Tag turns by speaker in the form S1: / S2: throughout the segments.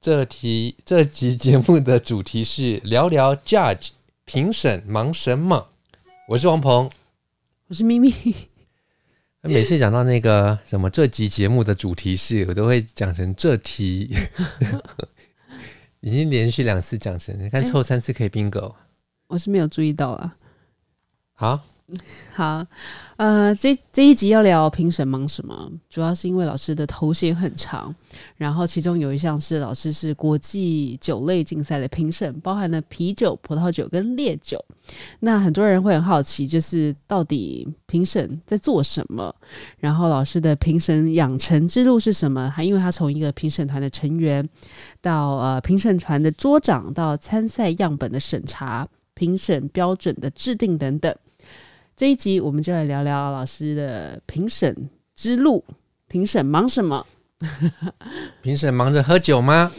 S1: 这题这集节目的主题是聊聊 Judge 评审忙什么？我是王鹏，
S2: 我是咪咪。
S1: 每次讲到那个什么这集节目的主题是，我都会讲成这题，已经连续两次讲成，你看凑三次可以 bingo。
S2: 我是没有注意到啊。
S1: 好，
S2: 好，呃，这这一集要聊评审忙什么？主要是因为老师的头衔很长，然后其中有一项是老师是国际酒类竞赛的评审，包含了啤酒、葡萄酒跟烈酒。那很多人会很好奇，就是到底评审在做什么？然后老师的评审养成之路是什么？还因为他从一个评审团的成员，到呃评审团的桌长，到参赛样本的审查。评审标准的制定等等，这一集我们就来聊聊老师的评审之路。评审忙什么？
S1: 评审忙着喝酒吗？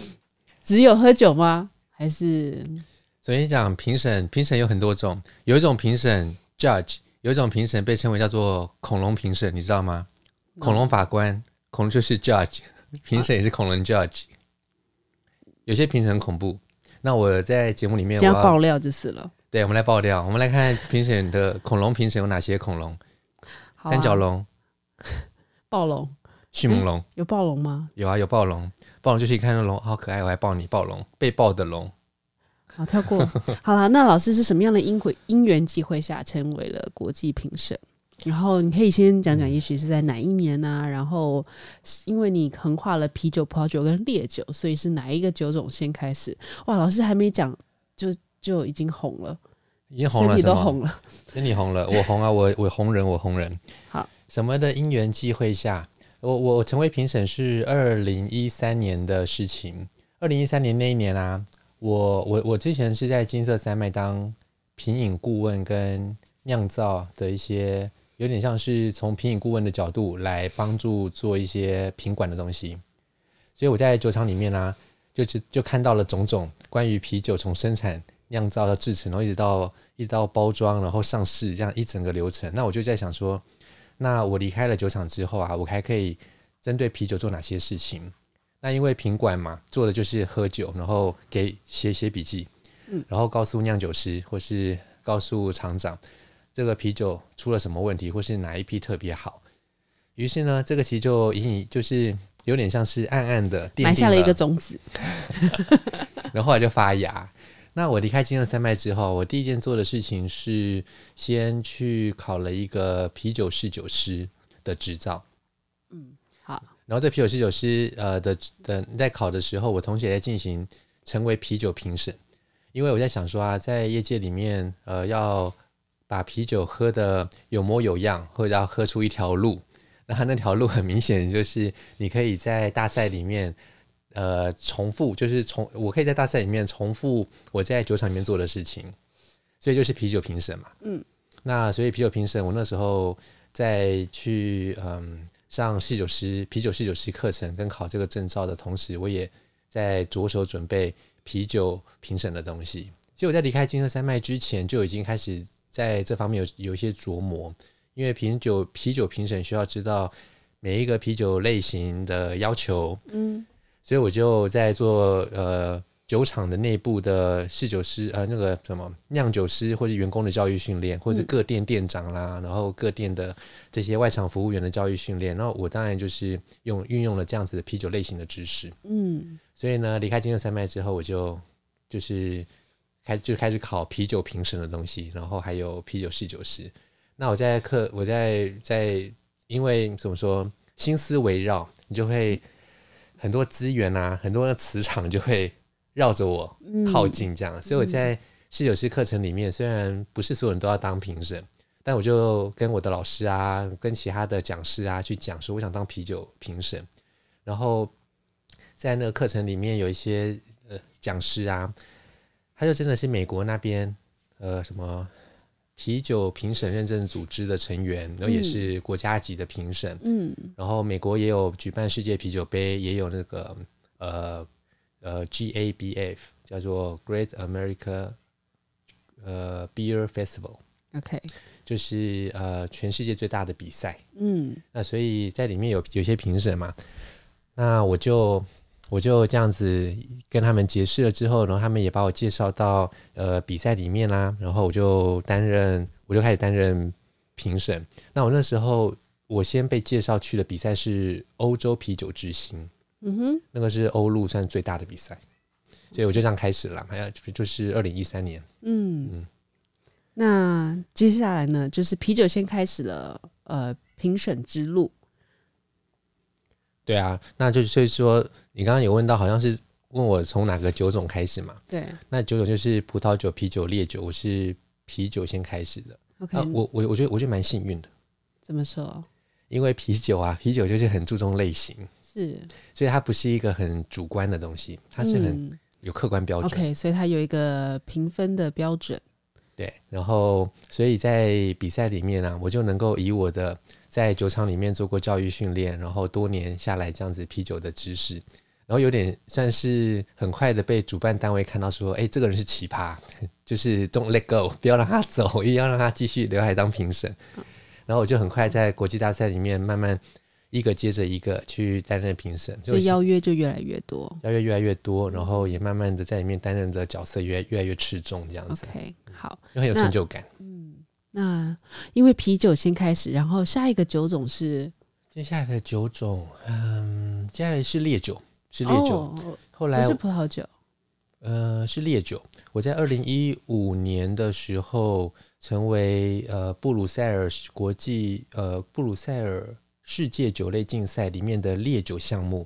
S2: 只有喝酒吗？还是？
S1: 首先讲评审，评审有很多种，有一种评审 judge，有一种评审被称为叫做恐龙评审，你知道吗？恐龙法官，恐龙就是 judge，评审也是恐龙 judge。有些评审很恐怖。那我在节目里面，我要
S2: 爆料就是了。
S1: 对，我们来爆料。我们来看评审的恐龙评审有哪些恐龙？啊、三角龙、
S2: 暴龙、
S1: 迅猛龙。
S2: 有暴龙吗？
S1: 有啊，有暴龙。暴龙就是一看那龙好可爱，我还抱你。暴龙，被抱的龙。
S2: 好，跳过。好了，那老师是什么样的因会因缘际会下成为了国际评审？然后你可以先讲讲，也许是在哪一年呢、啊？然后因为你横跨了啤酒、葡萄酒跟烈酒，所以是哪一个酒种先开始？哇，老师还没讲，就就已经红了，
S1: 已经红了，
S2: 身体都红了，
S1: 身体红了，我红啊，我我红人，我红人。
S2: 好，
S1: 什么的因缘际会下，我我成为评审是二零一三年的事情。二零一三年那一年啊，我我我之前是在金色三麦当品饮顾问跟酿造的一些。有点像是从品饮顾问的角度来帮助做一些品管的东西，所以我在酒厂里面呢、啊，就就就看到了种种关于啤酒从生产、酿造到制成，然后一直到一直到包装，然后上市这样一整个流程。那我就在想说，那我离开了酒厂之后啊，我还可以针对啤酒做哪些事情？那因为品管嘛，做的就是喝酒，然后给写写笔记，然后告诉酿酒师或是告诉厂长。这个啤酒出了什么问题，或是哪一批特别好？于是呢，这个其实就隐隐就是有点像是暗暗的
S2: 埋下了一个种子，
S1: 然后后来就发芽。那我离开金色三麦之后，我第一件做的事情是先去考了一个啤酒侍酒师的执照。
S2: 嗯，好。
S1: 然后在啤酒侍酒师呃的的在考的时候，我同时也在进行成为啤酒评审，因为我在想说啊，在业界里面呃要。把啤酒喝得有模有样，或者要喝出一条路，那他那条路很明显就是你可以在大赛里面，呃，重复，就是重，我可以在大赛里面重复我在酒厂里面做的事情，所以就是啤酒评审嘛。嗯，那所以啤酒评审，我那时候在去嗯上侍酒师啤酒侍酒师课程跟考这个证照的同时，我也在着手准备啤酒评审的东西。其实我在离开金色山脉之前就已经开始。在这方面有有一些琢磨，因为啤酒啤酒评审需要知道每一个啤酒类型的要求，嗯，所以我就在做呃酒厂的内部的侍酒师呃那个什么酿酒师或者员工的教育训练，或者各店店长啦，然后各店的这些外场服务员的教育训练，然后我当然就是用运用了这样子的啤酒类型的知识，嗯，所以呢离开金色三麦之后，我就就是。开就开始考啤酒评审的东西，然后还有啤酒侍酒师。那我在课，我在在，因为怎么说，心思围绕，你就会很多资源啊，很多的磁场就会绕着我靠近，这样。嗯、所以我在侍酒师课程里面，虽然不是所有人都要当评审，但我就跟我的老师啊，跟其他的讲师啊去讲说，我想当啤酒评审。然后在那个课程里面有一些呃讲师啊。他就真的是美国那边，呃，什么啤酒评审认证组织的成员，然后也是国家级的评审。嗯，然后美国也有举办世界啤酒杯，也有那个呃呃 GABF 叫做 Great America 呃 Beer Festival。OK，就是呃全世界最大的比赛。嗯，那所以在里面有有些评审嘛，那我就。我就这样子跟他们结识了之后，然后他们也把我介绍到呃比赛里面啦，然后我就担任，我就开始担任评审。那我那时候我先被介绍去的比赛是欧洲啤酒之星，嗯哼，那个是欧陆算最大的比赛，所以我就这样开始了。还有就是二零一三年，嗯嗯，
S2: 那接下来呢，就是啤酒先开始了呃评审之路。
S1: 对啊，那就所以说，你刚刚有问到，好像是问我从哪个酒种开始嘛？
S2: 对，
S1: 那酒种就是葡萄酒、啤酒、烈酒，我是啤酒先开始的。OK，啊，我我我觉得我觉得蛮幸运的。
S2: 怎么说？
S1: 因为啤酒啊，啤酒就是很注重类型，
S2: 是，
S1: 所以它不是一个很主观的东西，它是很有客观标准。
S2: 嗯，OK，所以它有一个评分的标准。
S1: 对，然后所以在比赛里面呢，啊，我就能够以我的。在酒厂里面做过教育训练，然后多年下来这样子啤酒的知识，然后有点算是很快的被主办单位看到说，哎，这个人是奇葩，就是 don't let go，不要让他走，也 要让他继续留下来当评审。然后我就很快在国际大赛里面慢慢一个接着一个去担任评审，
S2: 所以邀约就越来越多，
S1: 邀约越来越多，然后也慢慢的在里面担任的角色越越来越吃重，这样子。
S2: OK，好，
S1: 就很有成就感。
S2: 那因为啤酒先开始，然后下一个酒种是
S1: 接下来的酒种，嗯，接下来是烈酒，是烈酒。
S2: 哦、
S1: 后来
S2: 是葡萄酒，
S1: 呃，是烈酒。我在二零一五年的时候成为呃布鲁塞尔国际呃布鲁塞尔世界酒类竞赛里面的烈酒项目，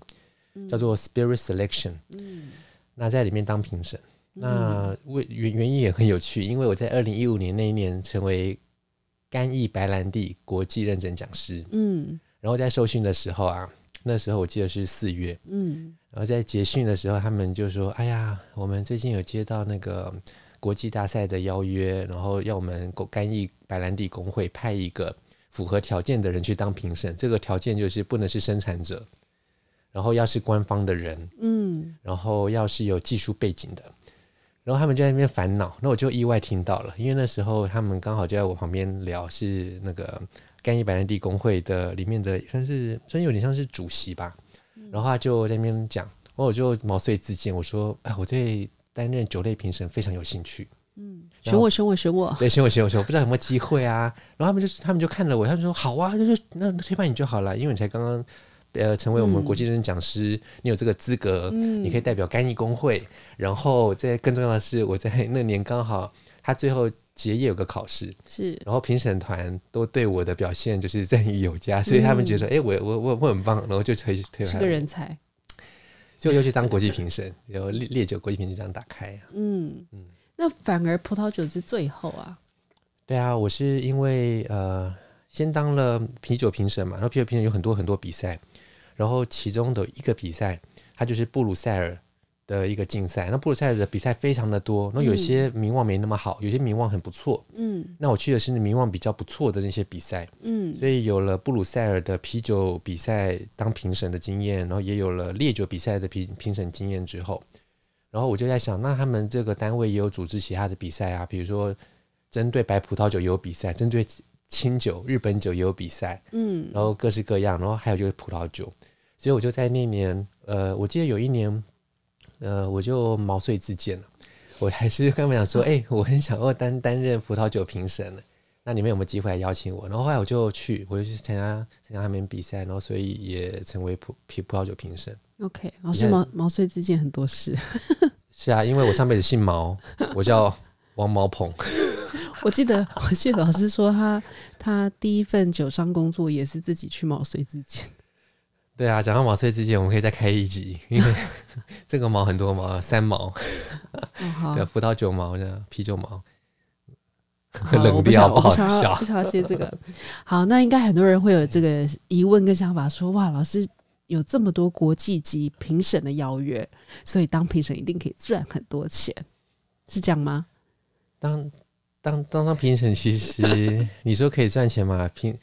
S1: 嗯、叫做 Spirit Selection。嗯，那在里面当评审。那为原原因也很有趣，因为我在二零一五年那一年成为干邑白兰地国际认证讲师，嗯，然后在受训的时候啊，那时候我记得是四月，嗯，然后在结训的时候，他们就说：“哎呀，我们最近有接到那个国际大赛的邀约，然后要我们干邑白兰地工会派一个符合条件的人去当评审，这个条件就是不能是生产者，然后要是官方的人，嗯，然后要是有技术背景的。”然后他们就在那边烦恼，那我就意外听到了，因为那时候他们刚好就在我旁边聊，是那个干邑白兰地工会的里面的算是算有点像是主席吧，然后他就在那边讲，然后我就毛遂自荐，我说，哎，我对担任酒类评审非常有兴趣，嗯，
S2: 选我选我选我，
S1: 对，选我选我选我，不知道有没有机会啊？然后他们就他们就看了我，他们说好啊，就是那推派你就好了，因为你才刚刚。呃，成为我们国际认证讲师，嗯、你有这个资格，嗯、你可以代表干邑工会。然后，这更重要的是，我在那年刚好他最后结业有个考试，
S2: 是，
S1: 然后评审团都对我的表现就是赞誉有加，所以他们觉得，哎、嗯，我我我我很棒，然后就推推
S2: 是个人才，
S1: 就又去当国际评审，然后烈烈酒国际评审这样打开、啊、
S2: 嗯。嗯，那反而葡萄酒是最后啊？
S1: 对啊，我是因为呃，先当了啤酒评审嘛，然后啤酒评审有很多很多比赛。然后其中的一个比赛，它就是布鲁塞尔的一个竞赛。那布鲁塞尔的比赛非常的多，那有些名望没那么好，有些名望很不错。嗯，那我去的是名望比较不错的那些比赛。嗯，所以有了布鲁塞尔的啤酒比赛当评审的经验，然后也有了烈酒比赛的评评审经验之后，然后我就在想，那他们这个单位也有组织其他的比赛啊，比如说针对白葡萄酒也有比赛，针对。清酒、日本酒也有比赛，嗯，然后各式各样，然后还有就是葡萄酒，所以我就在那年，呃，我记得有一年，呃，我就毛遂自荐了，我还是跟他们讲说，哎、欸，我很想要担担任葡萄酒评审，那你们有没有机会来邀请我？然后后来我就去，我就去参加参加他们比赛，然后所以也成为葡葡葡萄酒评审。
S2: OK，老师毛毛遂自荐很多事。
S1: 是啊，因为我上辈子姓毛，我叫王毛鹏。
S2: 我记得，我记得老师说他他第一份酒商工作也是自己去毛遂自荐。
S1: 对啊，讲到毛遂自荐，我们可以再开一集，因为这个毛很多毛，三毛，
S2: 哦、
S1: 对，葡萄酒毛的啤酒毛。
S2: 冷掉，不想要，不想要接这个。好，那应该很多人会有这个疑问跟想法，说哇，老师有这么多国际级评审的邀约，所以当评审一定可以赚很多钱，是这样吗？
S1: 当当当当评审，其实 你说可以赚钱吗？评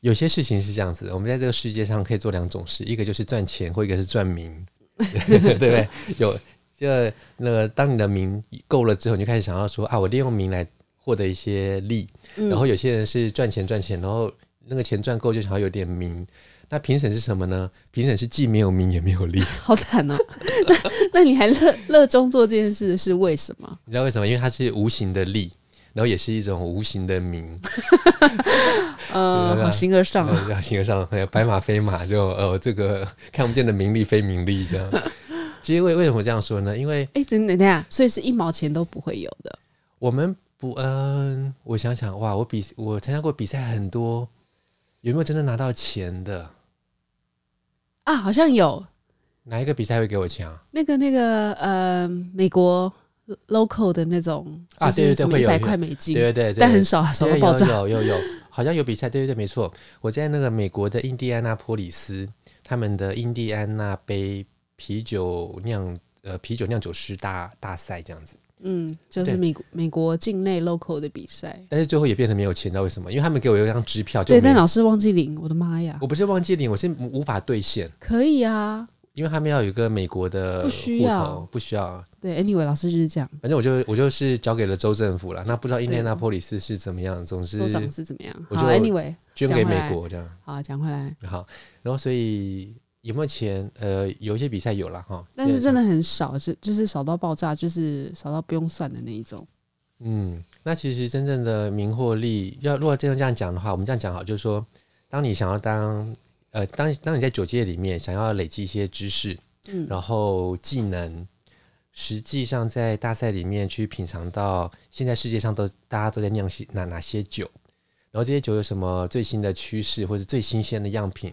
S1: 有些事情是这样子的，我们在这个世界上可以做两种事，一个就是赚钱，或一个是赚名，对不对？有就那个，当你的名够了之后，你就开始想要说啊，我利用名来。获得一些利，然后有些人是赚钱赚钱，然后那个钱赚够就想要有点名。那评审是什么呢？评审是既没有名也没有利，
S2: 好惨哦。那那你还乐乐衷做这件事是为什么？
S1: 你知道为什么？因为它是无形的利，然后也是一种无形的名。
S2: 呃，好形而上
S1: 形而上，白马非马，就呃这个看不见的名利非名利这样。其实为为什么这样说呢？因为
S2: 哎，等等下，所以是一毛钱都不会有的。
S1: 我们。不，嗯，我想想，哇，我比我参加过比赛很多，有没有真的拿到钱的？
S2: 啊，好像有。
S1: 哪一个比赛会给我钱啊？
S2: 那个那个，呃，美国 local 的那种啊，对对对，会有一百块美金，
S1: 对对对，
S2: 但很少，少到爆炸。
S1: 有有有，有，好像有比赛，对对对，没错。我在那个美国的印第安纳波里斯，他们的印第安纳杯啤酒酿呃啤酒酿酒师大大赛这样子。
S2: 嗯，就是美国美国境内 local 的比赛，
S1: 但是最后也变成没有钱，知道为什么？因为他们给我一张支票，
S2: 对，但老师忘记领，我的妈呀！
S1: 我不是忘记领，我是无法兑现。
S2: 可以啊，
S1: 因为他们要有一个美国的，
S2: 不需要，
S1: 不需要。
S2: 对，anyway，老师就是这样。
S1: 反正我就我就是交给了州政府了，那不知道印第安纳波里斯是怎么样，总是州
S2: 长是怎么样？
S1: 我就
S2: anyway
S1: 捐给美国这样。
S2: 好，讲回来。
S1: 好，然后所以。有没有钱？呃，有一些比赛有了哈，
S2: 但是真的很少，是就是少到爆炸，就是少到不用算的那一种。
S1: 嗯，那其实真正的名获利，要如果这样这样讲的话，我们这样讲好，就是说，当你想要当呃，当当你在酒界里面想要累积一些知识，嗯，然后技能，实际上在大赛里面去品尝到现在世界上都大家都在酿些哪哪些酒，然后这些酒有什么最新的趋势或者最新鲜的样品。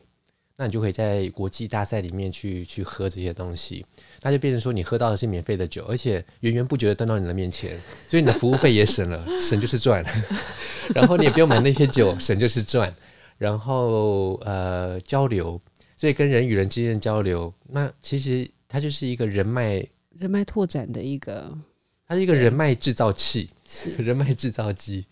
S1: 那你就可以在国际大赛里面去去喝这些东西，那就变成说你喝到的是免费的酒，而且源源不绝的端到你的面前，所以你的服务费也省了，省就是赚。然后你也不用买那些酒，省就是赚。然后呃交流，所以跟人与人之间的交流，那其实它就是一个人脉
S2: 人脉拓展的一个，
S1: 它是一个人脉制造器，人脉制造机。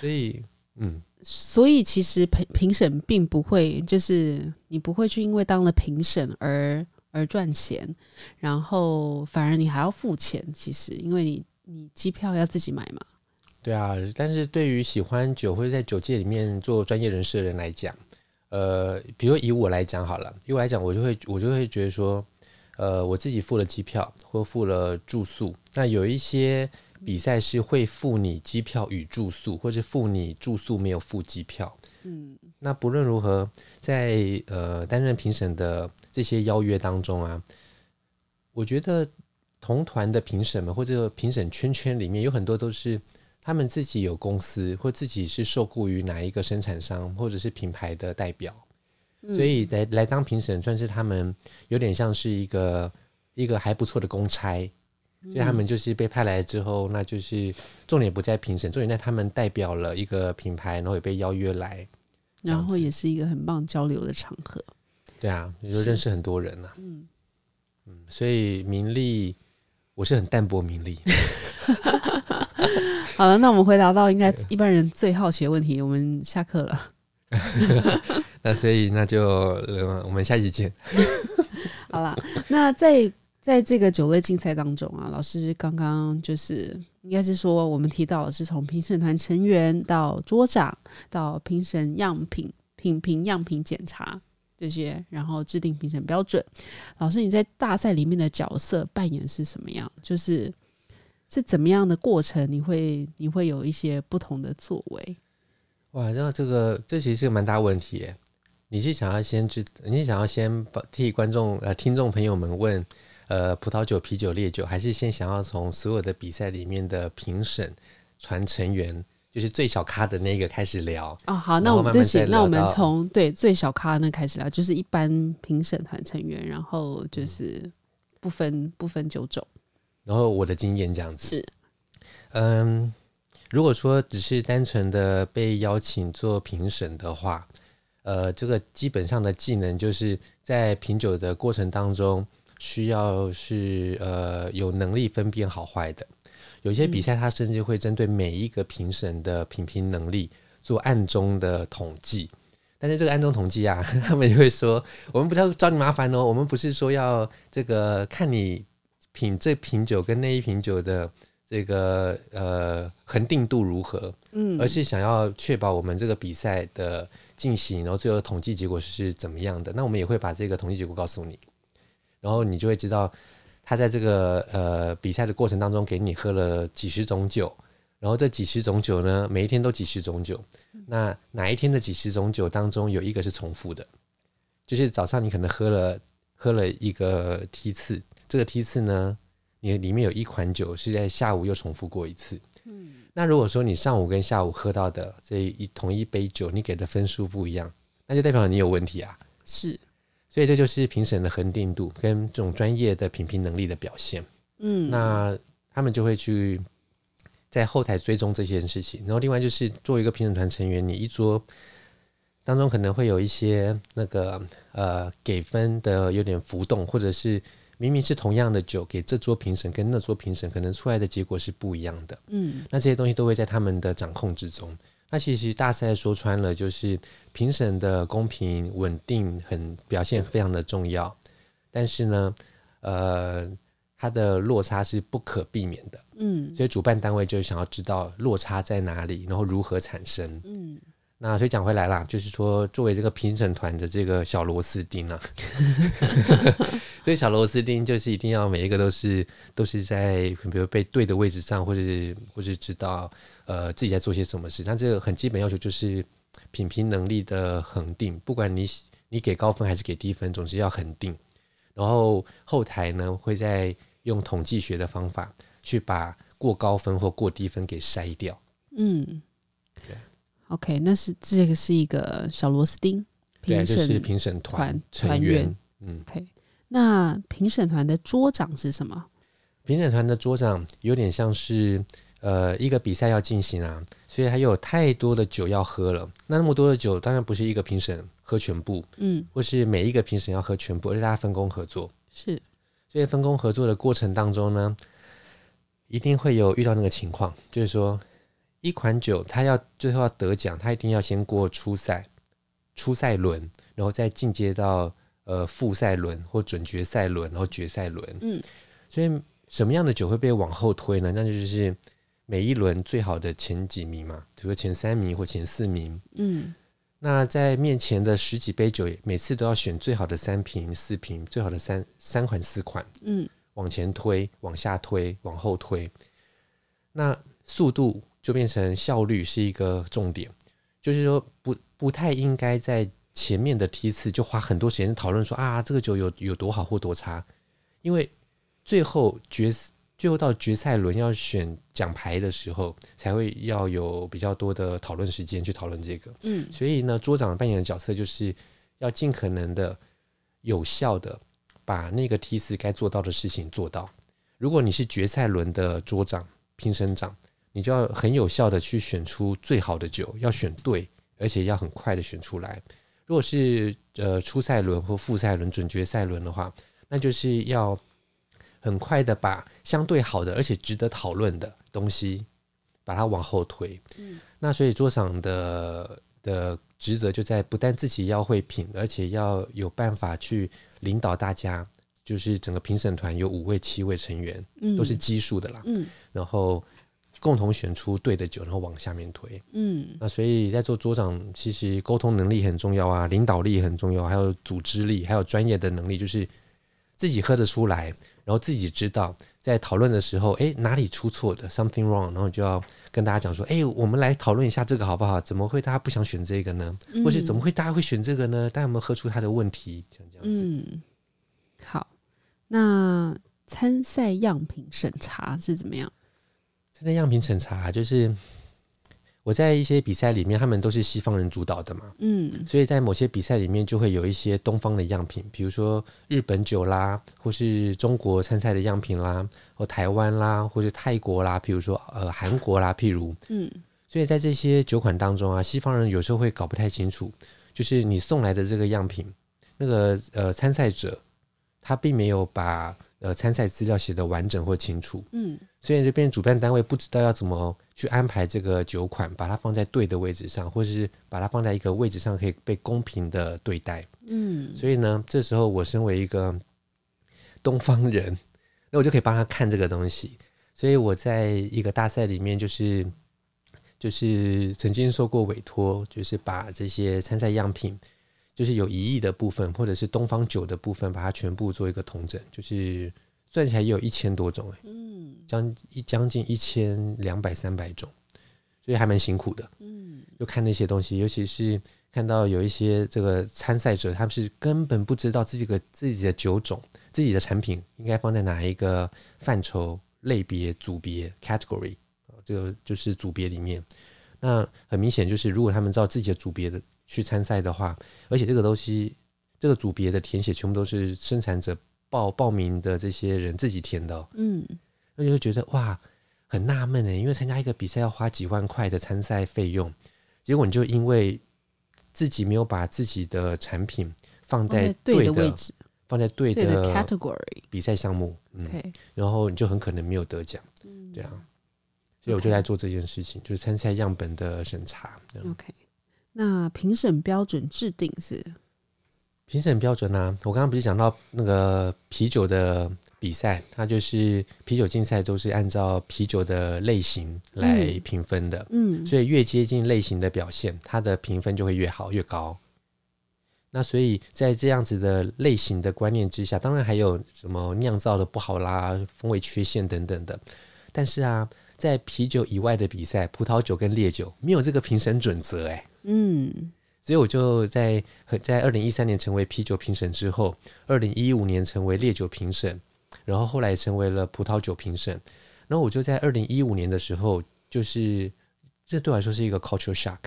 S1: 所以嗯。
S2: 所以其实评评审并不会，就是你不会去因为当了评审而而赚钱，然后反而你还要付钱。其实因为你你机票要自己买嘛。
S1: 对啊，但是对于喜欢酒或者在酒界里面做专业人士的人来讲，呃，比如以我来讲好了，以我来讲，我就会我就会觉得说，呃，我自己付了机票或付了住宿，那有一些。比赛是会付你机票与住宿，或者付你住宿没有付机票。嗯，那不论如何，在呃担任评审的这些邀约当中啊，我觉得同团的评审们或者评审圈圈里面有很多都是他们自己有公司，或自己是受雇于哪一个生产商或者是品牌的代表，所以来来当评审算是他们有点像是一个一个还不错的公差。所以他们就是被派来之后，那就是重点不在评审，重点在他们代表了一个品牌，然后也被邀约来，
S2: 然后也是一个很棒交流的场合。
S1: 对啊，你就认识很多人呐、啊。嗯嗯，所以名利，我是很淡泊名利。
S2: 好了，那我们回答到应该一般人最好奇的问题，我们下课了。
S1: 那所以那就我们下期见。
S2: 好了，那在。在这个酒类竞赛当中啊，老师刚刚就是应该是说，我们提到的是从评审团成员到桌长到评审样品品评样品检查这些，然后制定评审标准。老师，你在大赛里面的角色扮演是什么样？就是是怎么样的过程？你会你会有一些不同的作为？
S1: 哇，那这个这其实是个蛮大问题耶。你是想要先知，你是想要先替观众呃听众朋友们问？呃葡萄酒、啤酒、烈酒，还是先想要从所有的比赛里面的评审传成员，就是最小咖的那个开始聊？
S2: 哦，好，那我们就行，那我们从对最小咖那开始聊，就是一般评审团成员，然后就是不分不分九种，
S1: 然后我的经验这样子
S2: 是，
S1: 嗯。如果说只是单纯的被邀请做评审的话，呃，这个基本上的技能就是在品酒的过程当中，需要是呃有能力分辨好坏的。有些比赛它甚至会针对每一个评审的品评能力做暗中的统计，但是这个暗中统计啊，他们也会说，我们不是要找你麻烦哦，我们不是说要这个看你品这瓶酒跟那一瓶酒的。这个呃恒定度如何？嗯，而是想要确保我们这个比赛的进行，然后最后统计结果是怎么样的。那我们也会把这个统计结果告诉你，然后你就会知道他在这个呃比赛的过程当中给你喝了几十种酒，然后这几十种酒呢，每一天都几十种酒。那哪一天的几十种酒当中有一个是重复的？就是早上你可能喝了喝了一个梯次，这个梯次呢？你里面有一款酒是在下午又重复过一次，嗯，那如果说你上午跟下午喝到的这一同一杯酒，你给的分数不一样，那就代表你有问题啊。
S2: 是，
S1: 所以这就是评审的恒定度跟这种专业的品评能力的表现。嗯，那他们就会去在后台追踪这件事情。然后另外就是作为一个评审团成员，你一桌当中可能会有一些那个呃给分的有点浮动，或者是。明明是同样的酒，给这桌评审跟那桌评审，可能出来的结果是不一样的。嗯，那这些东西都会在他们的掌控之中。那其实大赛说穿了，就是评审的公平稳定，很表现非常的重要。但是呢，呃，它的落差是不可避免的。嗯，所以主办单位就想要知道落差在哪里，然后如何产生。嗯。那所以讲回来啦，就是说作为这个评审团的这个小螺丝钉啊，所以小螺丝钉就是一定要每一个都是都是在比如被对的位置上，或者是或是知道呃自己在做些什么事。那这个很基本要求就是品评能力的恒定，不管你你给高分还是给低分，总是要恒定。然后后台呢会再用统计学的方法去把过高分或过低分给筛掉。嗯。
S2: 对 OK，那是这个是一个小螺丝钉，
S1: 对，就是评审团成员。嗯
S2: ，OK，那评审团的桌长是什么？
S1: 评审团的桌长有点像是呃一个比赛要进行啊，所以还有太多的酒要喝了。那那么多的酒，当然不是一个评审喝全部，嗯，或是每一个评审要喝全部，而是大家分工合作。
S2: 是，
S1: 所以分工合作的过程当中呢，一定会有遇到那个情况，就是说。一款酒，它要最后要得奖，它一定要先过初赛、初赛轮，然后再进阶到呃复赛轮或准决赛轮，然后决赛轮。嗯，所以什么样的酒会被往后推呢？那就是每一轮最好的前几名嘛，比如说前三名或前四名。嗯，那在面前的十几杯酒，每次都要选最好的三瓶、四瓶，最好的三三款、四款。嗯，往前推、往下推、往后推，那速度。就变成效率是一个重点，就是说不不太应该在前面的梯次就花很多时间讨论说啊这个酒有有多好或多差，因为最后决最后到决赛轮要选奖牌的时候，才会要有比较多的讨论时间去讨论这个。嗯，所以呢，桌长扮演的角色就是要尽可能的有效的把那个梯次该做到的事情做到。如果你是决赛轮的桌长、评审长。你就要很有效的去选出最好的酒，要选对，而且要很快的选出来。如果是呃初赛轮或复赛轮、准决赛轮的话，那就是要很快的把相对好的而且值得讨论的东西把它往后推。嗯，那所以桌上的的职责就在不但自己要会品，而且要有办法去领导大家。就是整个评审团有五位、七位成员，都是奇数的啦。嗯，然后。共同选出对的酒，然后往下面推。嗯，那所以在做桌长，其实沟通能力很重要啊，领导力很重要，还有组织力，还有专业的能力，就是自己喝得出来，然后自己知道在讨论的时候，哎，哪里出错的，something wrong，然后就要跟大家讲说，哎，我们来讨论一下这个好不好？怎么会大家不想选这个呢？或是怎么会大家会选这个呢？大家有没有喝出他的问题？像这样子。
S2: 嗯，好。那参赛样品审查是怎么样？
S1: 参赛样品审查就是。我在一些比赛里面，他们都是西方人主导的嘛，嗯，所以在某些比赛里面就会有一些东方的样品，比如说日本酒啦，或是中国参赛的样品啦，或台湾啦，或是泰国啦，譬如说呃韩国啦，譬如，嗯，所以在这些酒款当中啊，西方人有时候会搞不太清楚，就是你送来的这个样品，那个呃参赛者他并没有把呃参赛资料写得完整或清楚，嗯，所以这边主办单位不知道要怎么。去安排这个酒款，把它放在对的位置上，或者是把它放在一个位置上可以被公平的对待。嗯，所以呢，这时候我身为一个东方人，那我就可以帮他看这个东西。所以我在一个大赛里面，就是就是曾经受过委托，就是把这些参赛样品，就是有疑义的部分，或者是东方酒的部分，把它全部做一个统整，就是。算起来也有一千多种哎，嗯，将一将近一千两百三百种，所以还蛮辛苦的，嗯，就看那些东西，尤其是看到有一些这个参赛者，他们是根本不知道自己的自己的酒种、自己的产品应该放在哪一个范畴、类别、组别 （category），这个就是组别里面。那很明显就是，如果他们照自己的组别的去参赛的话，而且这个东西这个组别的填写全部都是生产者。报报名的这些人自己填的，嗯，那就会觉得哇，很纳闷呢，因为参加一个比赛要花几万块的参赛费用，结果你就因为自己没有把自己的产品放在对的位置，放在对的 category 比赛项目，嗯，然后你就很可能没有得奖，嗯，这样，所以我就在做这件事情，就是参赛样本的审查。
S2: OK，那评审标准制定是？
S1: 评审标准呢、啊？我刚刚不是讲到那个啤酒的比赛，它就是啤酒竞赛都是按照啤酒的类型来评分的。嗯，所以越接近类型的表现，它的评分就会越好越高。那所以在这样子的类型的观念之下，当然还有什么酿造的不好啦、风味缺陷等等的。但是啊，在啤酒以外的比赛，葡萄酒跟烈酒没有这个评审准则、欸，哎，嗯。所以我就在在二零一三年成为啤酒评审之后，二零一五年成为烈酒评审，然后后来成为了葡萄酒评审。然后我就在二零一五年的时候，就是这对我来说是一个 culture shock，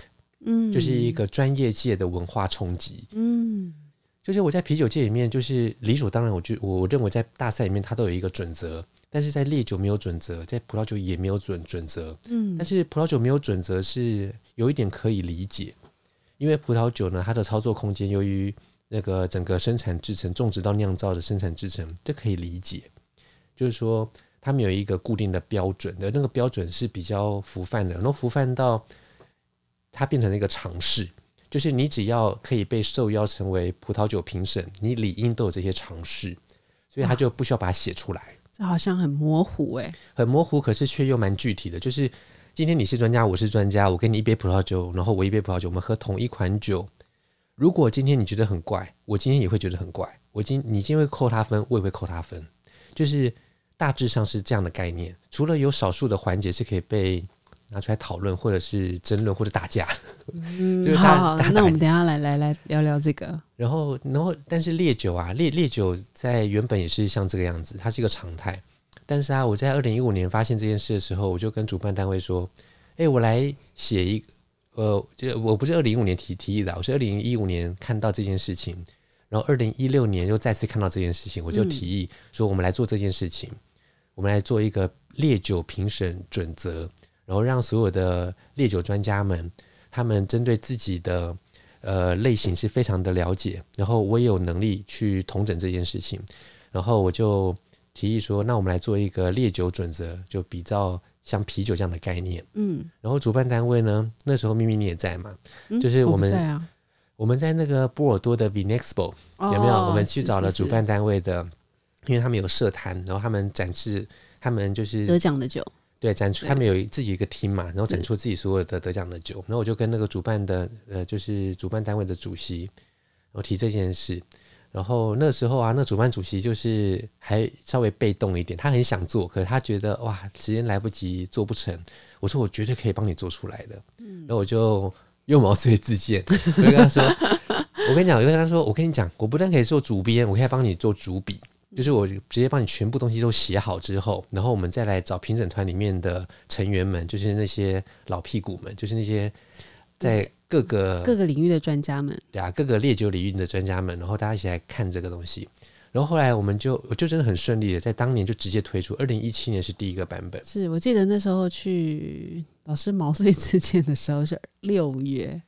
S1: 嗯，就是一个专业界的文化冲击，嗯，就是我在啤酒界里面，就是理所当然，我就我认为在大赛里面它都有一个准则，但是在烈酒没有准则，在葡萄酒也没有准准则，嗯，但是葡萄酒没有准则是有一点可以理解。因为葡萄酒呢，它的操作空间，由于那个整个生产制程、种植到酿造的生产制程，这可以理解。就是说，他们有一个固定的标准的，那个标准是比较浮泛的，然后浮泛到它变成了一个常识，就是你只要可以被受邀成为葡萄酒评审，你理应都有这些常识，所以他就不需要把它写出来。
S2: 这好像很模糊诶，
S1: 很模糊，可是却又蛮具体的，就是。今天你是专家，我是专家，我给你一杯葡萄酒，然后我一杯葡萄酒，我们喝同一款酒。如果今天你觉得很怪，我今天也会觉得很怪。我今你今天会扣他分，我也会扣他分，就是大致上是这样的概念。除了有少数的环节是可以被拿出来讨论，或者是争论，或者打架。
S2: 嗯，就是好，好，那我们等一下来来来聊聊这个。
S1: 然后，然后，但是烈酒啊，烈烈酒在原本也是像这个样子，它是一个常态。但是啊，我在二零一五年发现这件事的时候，我就跟主办单位说：“哎、欸，我来写一个，呃，就我不是二零一五年提提议的，我是二零一五年看到这件事情，然后二零一六年又再次看到这件事情，我就提议说，我们来做这件事情，嗯、我们来做一个烈酒评审准则，然后让所有的烈酒专家们，他们针对自己的呃类型是非常的了解，然后我也有能力去统整这件事情，然后我就。”提议说：“那我们来做一个烈酒准则，就比较像啤酒这样的概念。”嗯，然后主办单位呢，那时候秘密你也在嘛？嗯、就是我们我，在、啊、我们在那个波尔多的 Vinexpo 有没有？哦、我们去找了主办单位的，是是是因为他们有设摊，然后他们展示他们就是
S2: 得奖的酒，
S1: 对，展出他们有自己一个厅嘛，然后展出自己所有的得奖的酒。然后我就跟那个主办的呃，就是主办单位的主席，然后提这件事。然后那时候啊，那主办主席就是还稍微被动一点，他很想做，可是他觉得哇，时间来不及，做不成。我说我绝对可以帮你做出来的。嗯，然后我就又毛遂自荐，我就跟他说：“我跟你讲，我就跟他说，我跟你讲，我不但可以做主编，我可以帮你做主笔。就是我直接帮你全部东西都写好之后，然后我们再来找评审团里面的成员们，就是那些老屁股们，就是那些在各个
S2: 各个领域的专家们，
S1: 对啊，各个烈酒领域的专家们，然后大家一起来看这个东西。然后后来我们就我就真的很顺利的，在当年就直接推出。二零一七年是第一个版本。
S2: 是我记得那时候去老师毛遂自荐的时候是六月，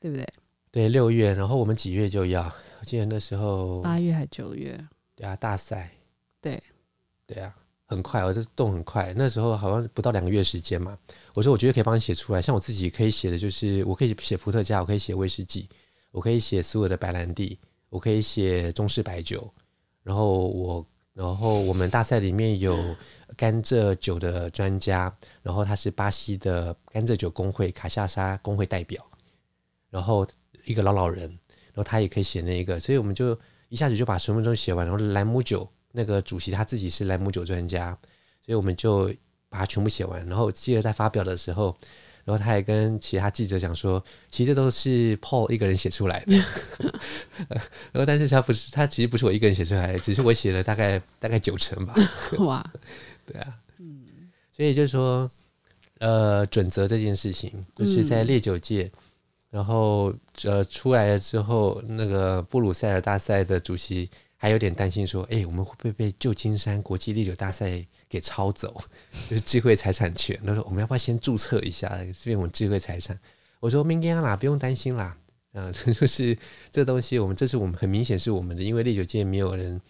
S2: 对不对？
S1: 对，六月。然后我们几月就要？我记得那时候
S2: 八月还九月？
S1: 对啊，大赛。
S2: 对，
S1: 对啊，很快，我就动很快。那时候好像不到两个月时间嘛。我说我觉得可以帮你写出来。像我自己可以写的就是，我可以写伏特加，我可以写威士忌，我可以写苏尔的白兰地。我可以写中式白酒，然后我，然后我们大赛里面有甘蔗酒的专家，然后他是巴西的甘蔗酒工会卡夏莎工会代表，然后一个老老人，然后他也可以写那一个，所以我们就一下子就把十分钟写完。然后兰姆酒那个主席他自己是莱姆酒专家，所以我们就把它全部写完。然后记得在发表的时候。然后他还跟其他记者讲说，其实这都是 Paul 一个人写出来的。然后，但是他不是，他其实不是我一个人写出来的，只是我写了大概大概九成吧。哇，对啊，嗯，所以就是说，呃，准则这件事情，就是在烈酒界，嗯、然后呃出来了之后，那个布鲁塞尔大赛的主席还有点担心说，哎，我们会不会被旧金山国际烈酒大赛给抄走，就是智慧财产权。他说：“我们要不要先注册一下，这边我们智慧财产？”我说：“明天啦，不用担心啦。啊，这 就是这东西，我们这是我们很明显是我们的，因为烈酒界没有人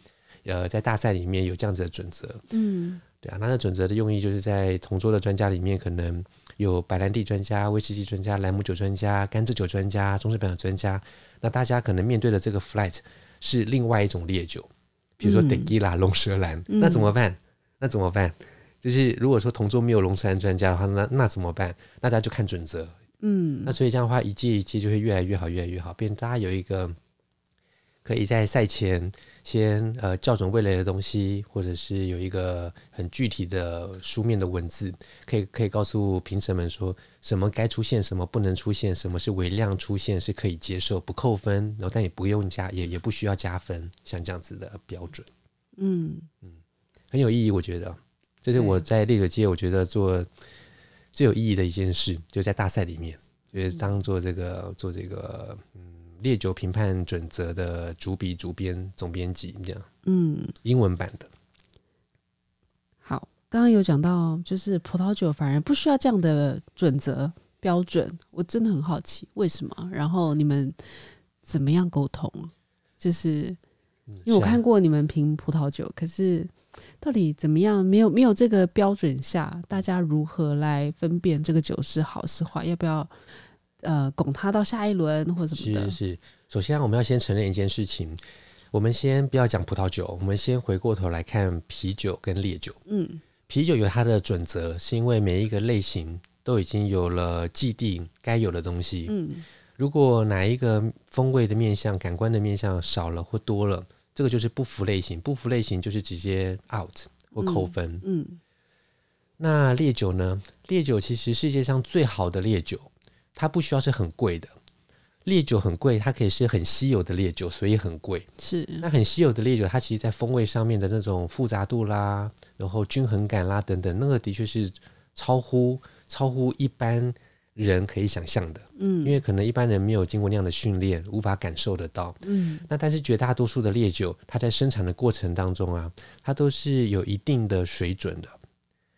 S1: 呃在大赛里面有这样子的准则。嗯，对啊，那个准则的用意就是在同桌的专家里面，可能有白兰地专家、威士忌专家、莱姆酒专家、甘蔗酒专家、中式白酒专家。那大家可能面对的这个 flight 是另外一种烈酒，比如说 Tequila 龙舌兰，那怎么办？”那怎么办？就是如果说同桌没有龙舌兰专家的话，那那怎么办？那大家就看准则。嗯，那所以这样的话，一届一届就会越来越好，越来越好，变大家有一个可以在赛前先呃校准未来的东西，或者是有一个很具体的书面的文字，可以可以告诉评审们说什么该出现，什么不能出现，什么是微量出现是可以接受，不扣分，然后但也不用加，也也不需要加分，像这样子的标准。嗯嗯。很有意义，我觉得这是我在烈酒界我觉得做最有意义的一件事，就在大赛里面，就是当做这个做这个嗯烈酒评判准则的主笔、主编、总编辑这样，嗯，英文版的。
S2: 好，刚刚有讲到，就是葡萄酒反而不需要这样的准则标准，我真的很好奇为什么？然后你们怎么样沟通？就是因为我看过你们评葡萄酒，可是。到底怎么样？没有没有这个标准下，大家如何来分辨这个酒是好是坏？要不要呃拱他到下一轮或者什么的？
S1: 是是。首先，我们要先承认一件事情，我们先不要讲葡萄酒，我们先回过头来看啤酒跟烈酒。嗯，啤酒有它的准则，是因为每一个类型都已经有了既定该有的东西。嗯，如果哪一个风味的面向、感官的面向少了或多了。这个就是不符类型，不符类型就是直接 out 或扣分。嗯，嗯，那烈酒呢？烈酒其实世界上最好的烈酒，它不需要是很贵的。烈酒很贵，它可以是很稀有的烈酒，所以很贵。是，那很稀有的烈酒，它其实在风味上面的那种复杂度啦，然后均衡感啦等等，那个的确是超乎超乎一般。人可以想象的，嗯，因为可能一般人没有经过那样的训练，无法感受得到，嗯。那但是绝大多数的烈酒，它在生产的过程当中啊，它都是有一定的水准的，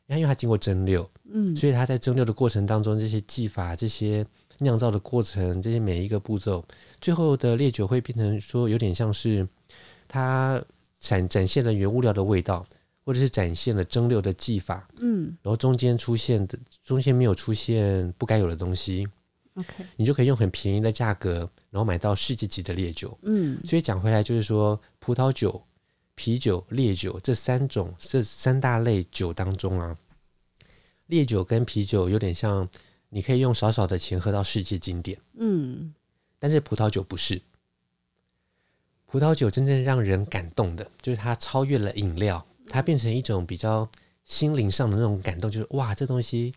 S1: 因为它经过蒸馏，嗯，所以它在蒸馏的过程当中，这些技法、这些酿造的过程、这些每一个步骤，最后的烈酒会变成说有点像是它展展现了原物料的味道。或者是展现了蒸馏的技法，嗯，然后中间出现的中间没有出现不该有的东西，OK，你就可以用很便宜的价格，然后买到世界级的烈酒，嗯，所以讲回来就是说，葡萄酒、啤酒、烈酒这三种这三大类酒当中啊，烈酒跟啤酒有点像，你可以用少少的钱喝到世界经典，嗯，但是葡萄酒不是，葡萄酒真正让人感动的就是它超越了饮料。它变成一种比较心灵上的那种感动，就是哇，这东西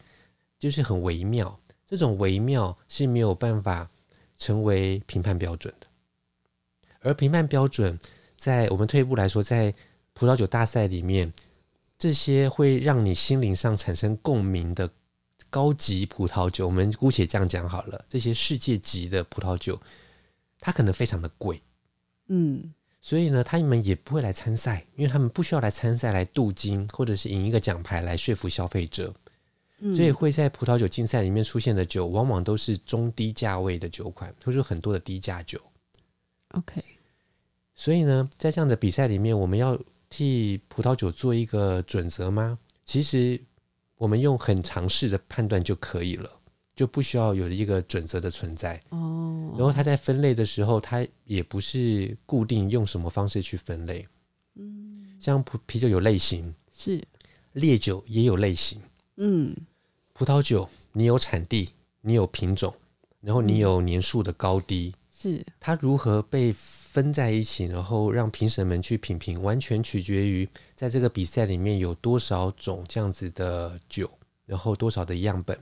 S1: 就是很微妙。这种微妙是没有办法成为评判标准的，而评判标准在我们退一步来说，在葡萄酒大赛里面，这些会让你心灵上产生共鸣的高级葡萄酒，我们姑且这样讲好了。这些世界级的葡萄酒，它可能非常的贵，
S2: 嗯，
S1: 所以呢，他们也不会来参赛，因为他们不需要来参赛来镀金，或者是赢一个奖牌来说服消费者。所以会在葡萄酒竞赛里面出现的酒，往往都是中低价位的酒款，或者说很多的低价酒。
S2: OK，
S1: 所以呢，在这样的比赛里面，我们要替葡萄酒做一个准则吗？其实我们用很常识的判断就可以了，就不需要有一个准则的存在。哦。然后它在分类的时候，它也不是固定用什么方式去分类。嗯。像葡啤酒有类型，
S2: 是
S1: 烈酒也有类型。嗯。葡萄酒，你有产地，你有品种，然后你有年数的高低，
S2: 是
S1: 它如何被分在一起，然后让评审们去品评，完全取决于在这个比赛里面有多少种这样子的酒，然后多少的样本，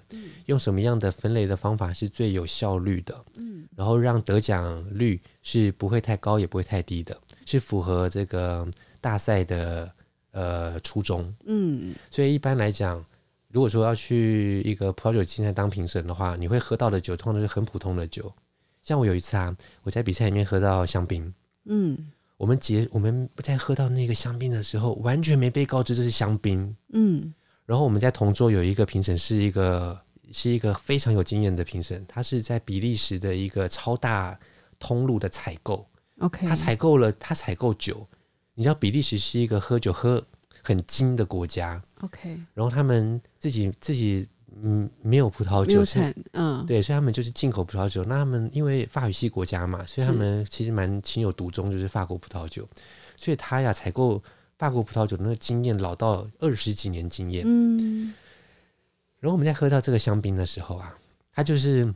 S1: 用什么样的分类的方法是最有效率的，嗯然后让得奖率是不会太高也不会太低的，是符合这个大赛的呃初衷，嗯，所以一般来讲。如果说要去一个葡萄酒竞赛当评审的话，你会喝到的酒通常都是很普通的酒。像我有一次啊，我在比赛里面喝到香槟，嗯，我们结我们在喝到那个香槟的时候，完全没被告知这是香槟，嗯。然后我们在同桌有一个评审是一个是一个非常有经验的评审，他是在比利时的一个超大通路的采购
S2: ，OK，
S1: 他采购了他采购酒，你知道比利时是一个喝酒喝很精的国家。
S2: OK，
S1: 然后他们自己自己嗯没有葡萄酒产，嗯，对，所以他们就是进口葡萄酒。那他们因为法语系国家嘛，所以他们其实蛮情有独钟，就是法国葡萄酒。所以他呀采购法国葡萄酒的那个经验老到二十几年经验。嗯，然后我们在喝到这个香槟的时候啊，他就是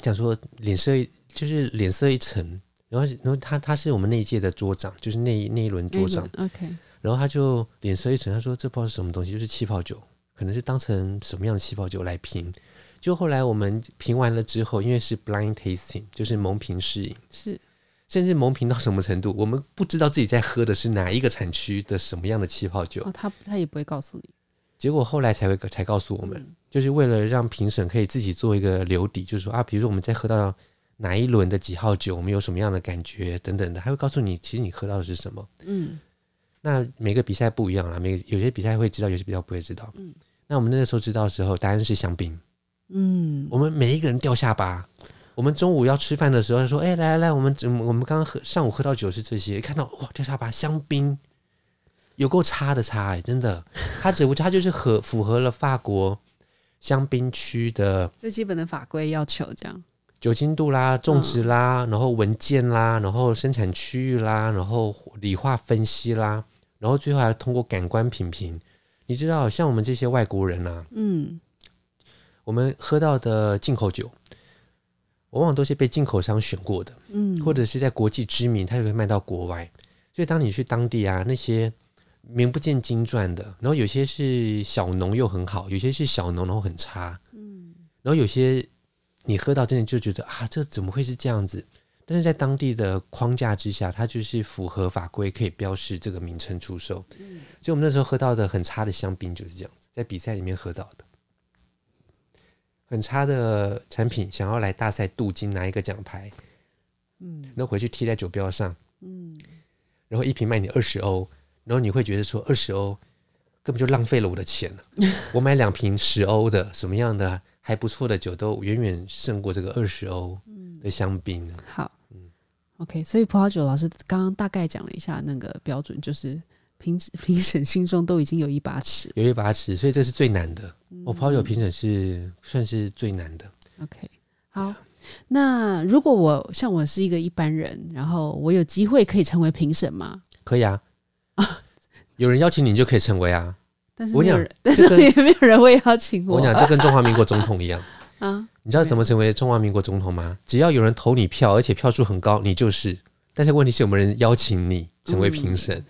S1: 讲说脸色就是脸色一沉，然后然后他他是我们那一届的桌长，就是那一那一轮桌长。
S2: OK。
S1: 然后他就脸色一沉，他说：“这不知道是什么东西，就是气泡酒，可能是当成什么样的气泡酒来评。”就后来我们评完了之后，因为是 blind tasting，就是蒙评试饮，
S2: 是
S1: 甚至蒙评到什么程度，我们不知道自己在喝的是哪一个产区的什么样的气泡酒。
S2: 哦，他他也不会告诉你。
S1: 结果后来才会才告诉我们，嗯，就是为了让评审可以自己做一个留底，就是说啊，比如说我们在喝到哪一轮的几号酒，我们有什么样的感觉等等的，他会告诉你，其实你喝到的是什么。嗯。那每个比赛不一样啦，每个有些比赛会知道，有些比赛不会知道。嗯，那我们那个时候知道的时候，答案是香槟。嗯，我们每一个人掉下巴。我们中午要吃饭的时候，他说：“哎，来来来，我们我们刚刚喝上午喝到酒是这些，看到哇掉下巴，香槟有够差的差哎，真的，它只不过它就是合符合了法国香槟区的
S2: 最基本的法规要求，这样
S1: 酒精度啦、种植啦、然后文件啦、然后生产区域啦、然后理化分析啦。”然后最后还通过感官品评，你知道，像我们这些外国人啊，嗯，我们喝到的进口酒，往往都是被进口商选过的，嗯，或者是在国际知名，它就会卖到国外。所以当你去当地啊，那些名不见经传的，然后有些是小农又很好，有些是小农然后很差，嗯，然后有些你喝到真的就觉得啊，这怎么会是这样子？但是在当地的框架之下，它就是符合法规，可以标示这个名称出售。嗯，所以我们那时候喝到的很差的香槟就是这样子，在比赛里面喝到的很差的产品，想要来大赛镀金拿一个奖牌，嗯，然后回去贴在酒标上，嗯，然后一瓶卖你二十欧，然后你会觉得说二十欧根本就浪费了我的钱，我买两瓶十欧的什么样的还不错的酒都远远胜过这个二十欧的香槟。
S2: 好。OK，所以葡萄酒老师刚刚大概讲了一下那个标准，就是评 评审心中都已经有一把尺，
S1: 有一把尺，所以这是最难的。我、嗯、葡萄酒评审是算是最难的。
S2: OK，好，那如果我像我是一个一般人，然后我有机会可以成为评审吗？
S1: 可以啊，啊，有人邀请你，你就可以成为啊。
S2: 但是没有人，但是也没有人会邀请我。
S1: 我讲这跟中华民国总统一样 啊。你知道怎么成为中华民国总统吗？只要有人投你票，而且票数很高，你就是。但是问题是有没有人邀请你成为评审？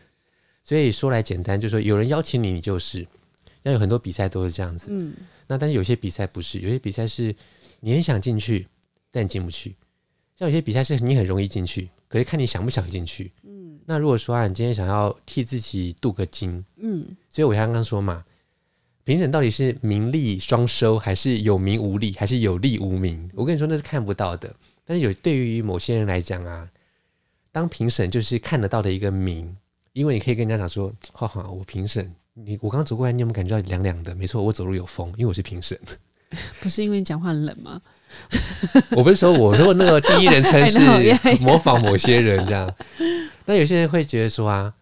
S1: 所以说来简单，就是说有人邀请你，你就是。要有很多比赛都是这样子。嗯。那但是有些比赛不是，有些比赛是你很想进去，但进不去。像有些比赛是你很容易进去，可是看你想不想进去。嗯。那如果说啊，你今天想要替自己镀个金，嗯，所以我刚刚说嘛，评审到底是名利双收，还是有名无利，还是有利无名？我跟你说，那是看不到的。但是有对于某些人来讲啊，当评审就是看得到的一个名，因为你可以跟人家讲说，哈哈，我评审，你我刚走过来，你有没有感觉到凉凉的？没错，我走路有风，因为我是评审。
S2: 不是因为你讲话冷吗？
S1: 我不是说，我说那个第一人称是 模仿某些人这样。那有些人会觉得说啊，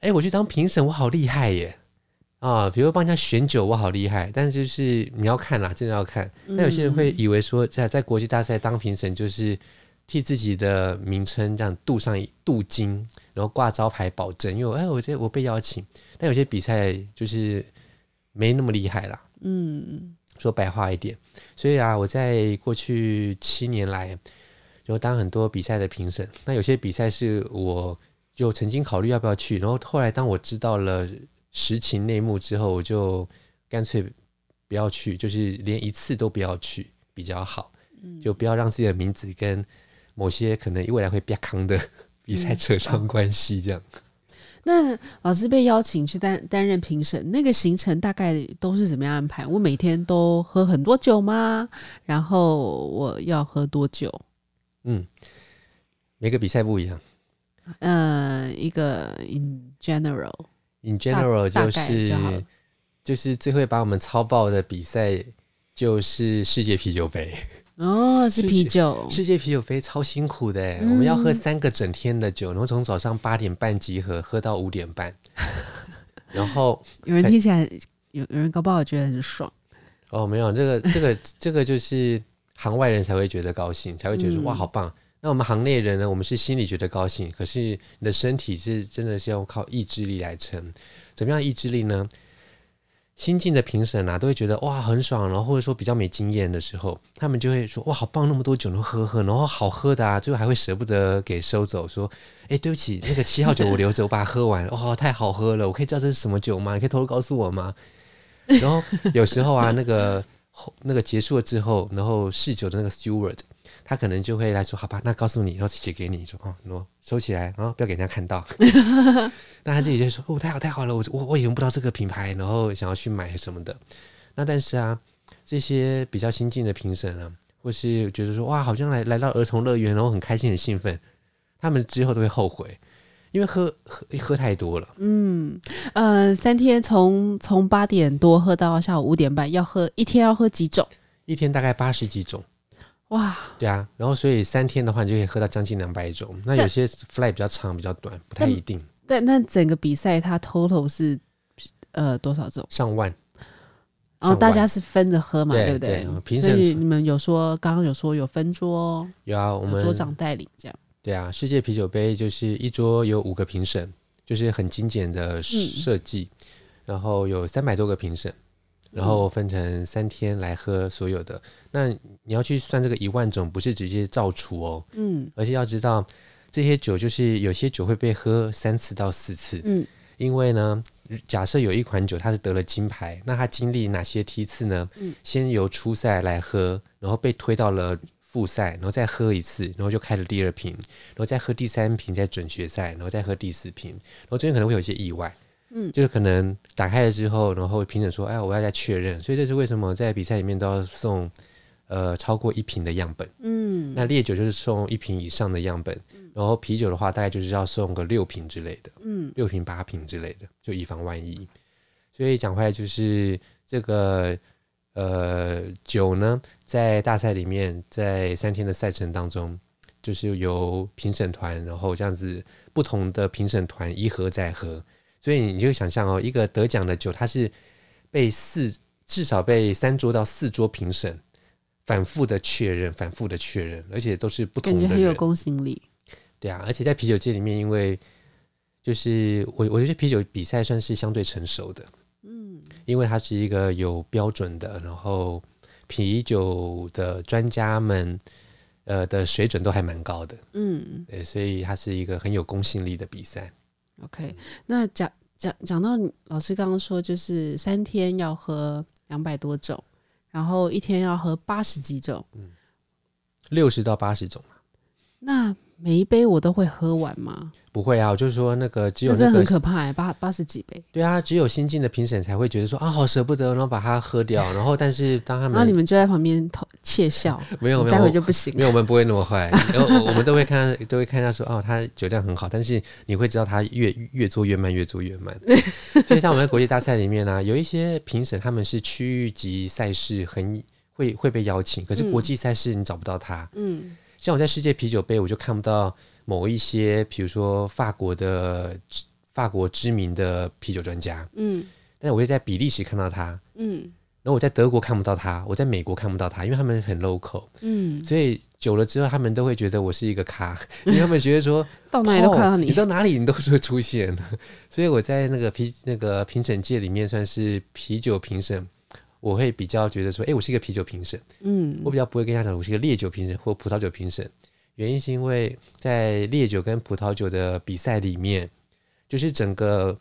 S1: 哎，我去当评审，我好厉害耶啊！比如帮人家选酒，我好厉害。但是就是你要看啦，真的要看。那有些人会以为说，在在国际大赛当评审，就是替自己的名称这样镀上镀金，然后挂招牌保证。因为哎，我这我被邀请。但有些比赛就是没那么厉害啦。嗯。说白话一点，所以啊，我在过去七年来，就当很多比赛的评审。那有些比赛是我就曾经考虑要不要去，然后后来当我知道了实情内幕之后，我就干脆不要去，就是连一次都不要去比较好，就不要让自己的名字跟某些可能未来会变康的比赛扯上关系，这样。
S2: 那老师被邀请去担担任评审，那个行程大概都是怎么样安排？我每天都喝很多酒吗？然后我要喝多久？
S1: 嗯，每个比赛不一样。
S2: 呃，一个 in general，in
S1: general 就是就，就是最会把我们操爆的比赛，就是世界啤酒杯。
S2: 哦，是 啤酒。
S1: 世界啤酒杯超辛苦的，嗯，我们要喝三个整天的酒，然后从早上八点半集合，喝到五点半。然后
S2: 有人听起来，有有人搞不好觉得很爽。
S1: 哦，没有，这个这个这个就是行外人才会觉得高兴，才会觉得说哇好棒。那我们行内人呢，我们是心里觉得高兴，可是你的身体是真的是要靠意志力来撑。怎么样意志力呢？新进的评审啊，都会觉得哇很爽，然后或者说比较没经验的时候，他们就会说哇好棒，那么多酒能喝喝，然后好喝的啊，最后还会舍不得给收走，说哎对不起，那个七号酒我留着，我把它喝完，哇太好喝了，我可以知道这是什么酒吗？你可以偷偷告诉我吗？然后有时候啊，那个那个结束了之后，然后试酒的那个 steward。他可能就会来说：“好吧，那告诉你，然后写给你说，哦，喏，收起来，然后不要给人家看到。”那他自己就说：“哦，太好，太好了，我我我已经不知道这个品牌，然后想要去买什么的。”那但是啊，这些比较新进的评审啊，或是觉得说：“哇，好像来来到儿童乐园，然后很开心、很兴奋。”他们之后都会后悔，因为喝喝喝太多了。
S2: 嗯，呃，三天从从八点多喝到下午五点半，要喝一天要喝几种？
S1: 一天大概八十几种。
S2: 哇，
S1: 对啊，然后所以三天的话，你就可以喝到将近两百种。那有些 fly 比较长，比较短，不太一定。
S2: 但那整个比赛它 total 是呃多少种？
S1: 上万。
S2: 然后大家是分着喝嘛，对，对不对？
S1: 对，
S2: 所以你们有说，刚刚有说有分桌，
S1: 有啊，我们
S2: 桌长带领这样。
S1: 对啊，世界啤酒杯就是一桌有五个评审，就是很精简的设计，嗯、然后有三百多个评审。然后分成三天来喝所有的，嗯、那你要去算这个一万种，不是直接照除哦，嗯，而且要知道这些酒就是有些酒会被喝三次到四次，嗯，因为呢，假设有一款酒它是得了金牌，那它经历哪些梯次呢？嗯，先由初赛来喝，然后被推到了复赛，然后再喝一次，然后就开了第二瓶，然后再喝第三瓶，再准决赛，然后再喝第四瓶，然后中间可能会有一些意外。嗯，就是可能打开了之后，然后评审说：“哎，我要再确认。”所以这是为什么在比赛里面都要送呃超过一瓶的样本。嗯，那烈酒就是送一瓶以上的样本，然后啤酒的话大概就是要送个六瓶之类的。嗯，六瓶八瓶之类的，就以防万一。所以讲回来就是这个呃酒呢，在大赛里面，在三天的赛程当中，就是由评审团，然后这样子不同的评审团一喝再喝。所以你就想象哦，一个得奖的酒，它是被四至少被三桌到四桌评审反复的确认，反复的确认，而且都是不同的，
S2: 感觉很有公信力。
S1: 对啊，而且在啤酒界里面，因为就是我我觉得啤酒比赛算是相对成熟的，嗯，因为它是一个有标准的，然后啤酒的专家们呃的水准都还蛮高的，嗯，对，所以它是一个很有公信力的比赛。
S2: OK，那讲讲讲到老师刚刚说，就是三天要喝两百多种，然后一天要喝八十几种，嗯，
S1: 六十到八十种。
S2: 那每一杯我都会喝完吗？
S1: 不会啊，我就是说那个只有那
S2: 个
S1: 个
S2: 很可怕，八八十几杯。
S1: 对啊，只有新进的评审才会觉得说啊，好舍不得，然后把它喝掉。然后，但是当他们，
S2: 然后你们就在旁边偷窃笑，
S1: 没有没有，
S2: 待会就不行。
S1: 没有，我们不会那么坏。然后我们都会看，都会看他说哦，他酒量很好，但是你会知道他越越做越慢，越做越慢。所以像我们在国际大赛里面呢、啊，有一些评审他们是区域级赛事很会会被邀请，可是国际赛事你找不到他。嗯，像我在世界啤酒杯，我就看不到。某一些，比如说法国的法国知名的啤酒专家，嗯，但是我会在比利时看到他，嗯，然后我在德国看不到他，我在美国看不到他，因为他们很 local，嗯，所以久了之后，他们都会觉得我是一个咖，因为他们觉得说
S2: 到哪里都看到你，
S1: 你到哪里你都是会出现，所以我在那个啤那个评审界里面算是啤酒评审，我会比较觉得说，哎，我是一个啤酒评审，嗯，我比较不会跟他讲我是一个烈酒评审或葡萄酒评审。原因是因为在烈酒跟葡萄酒的比赛里面，就是整个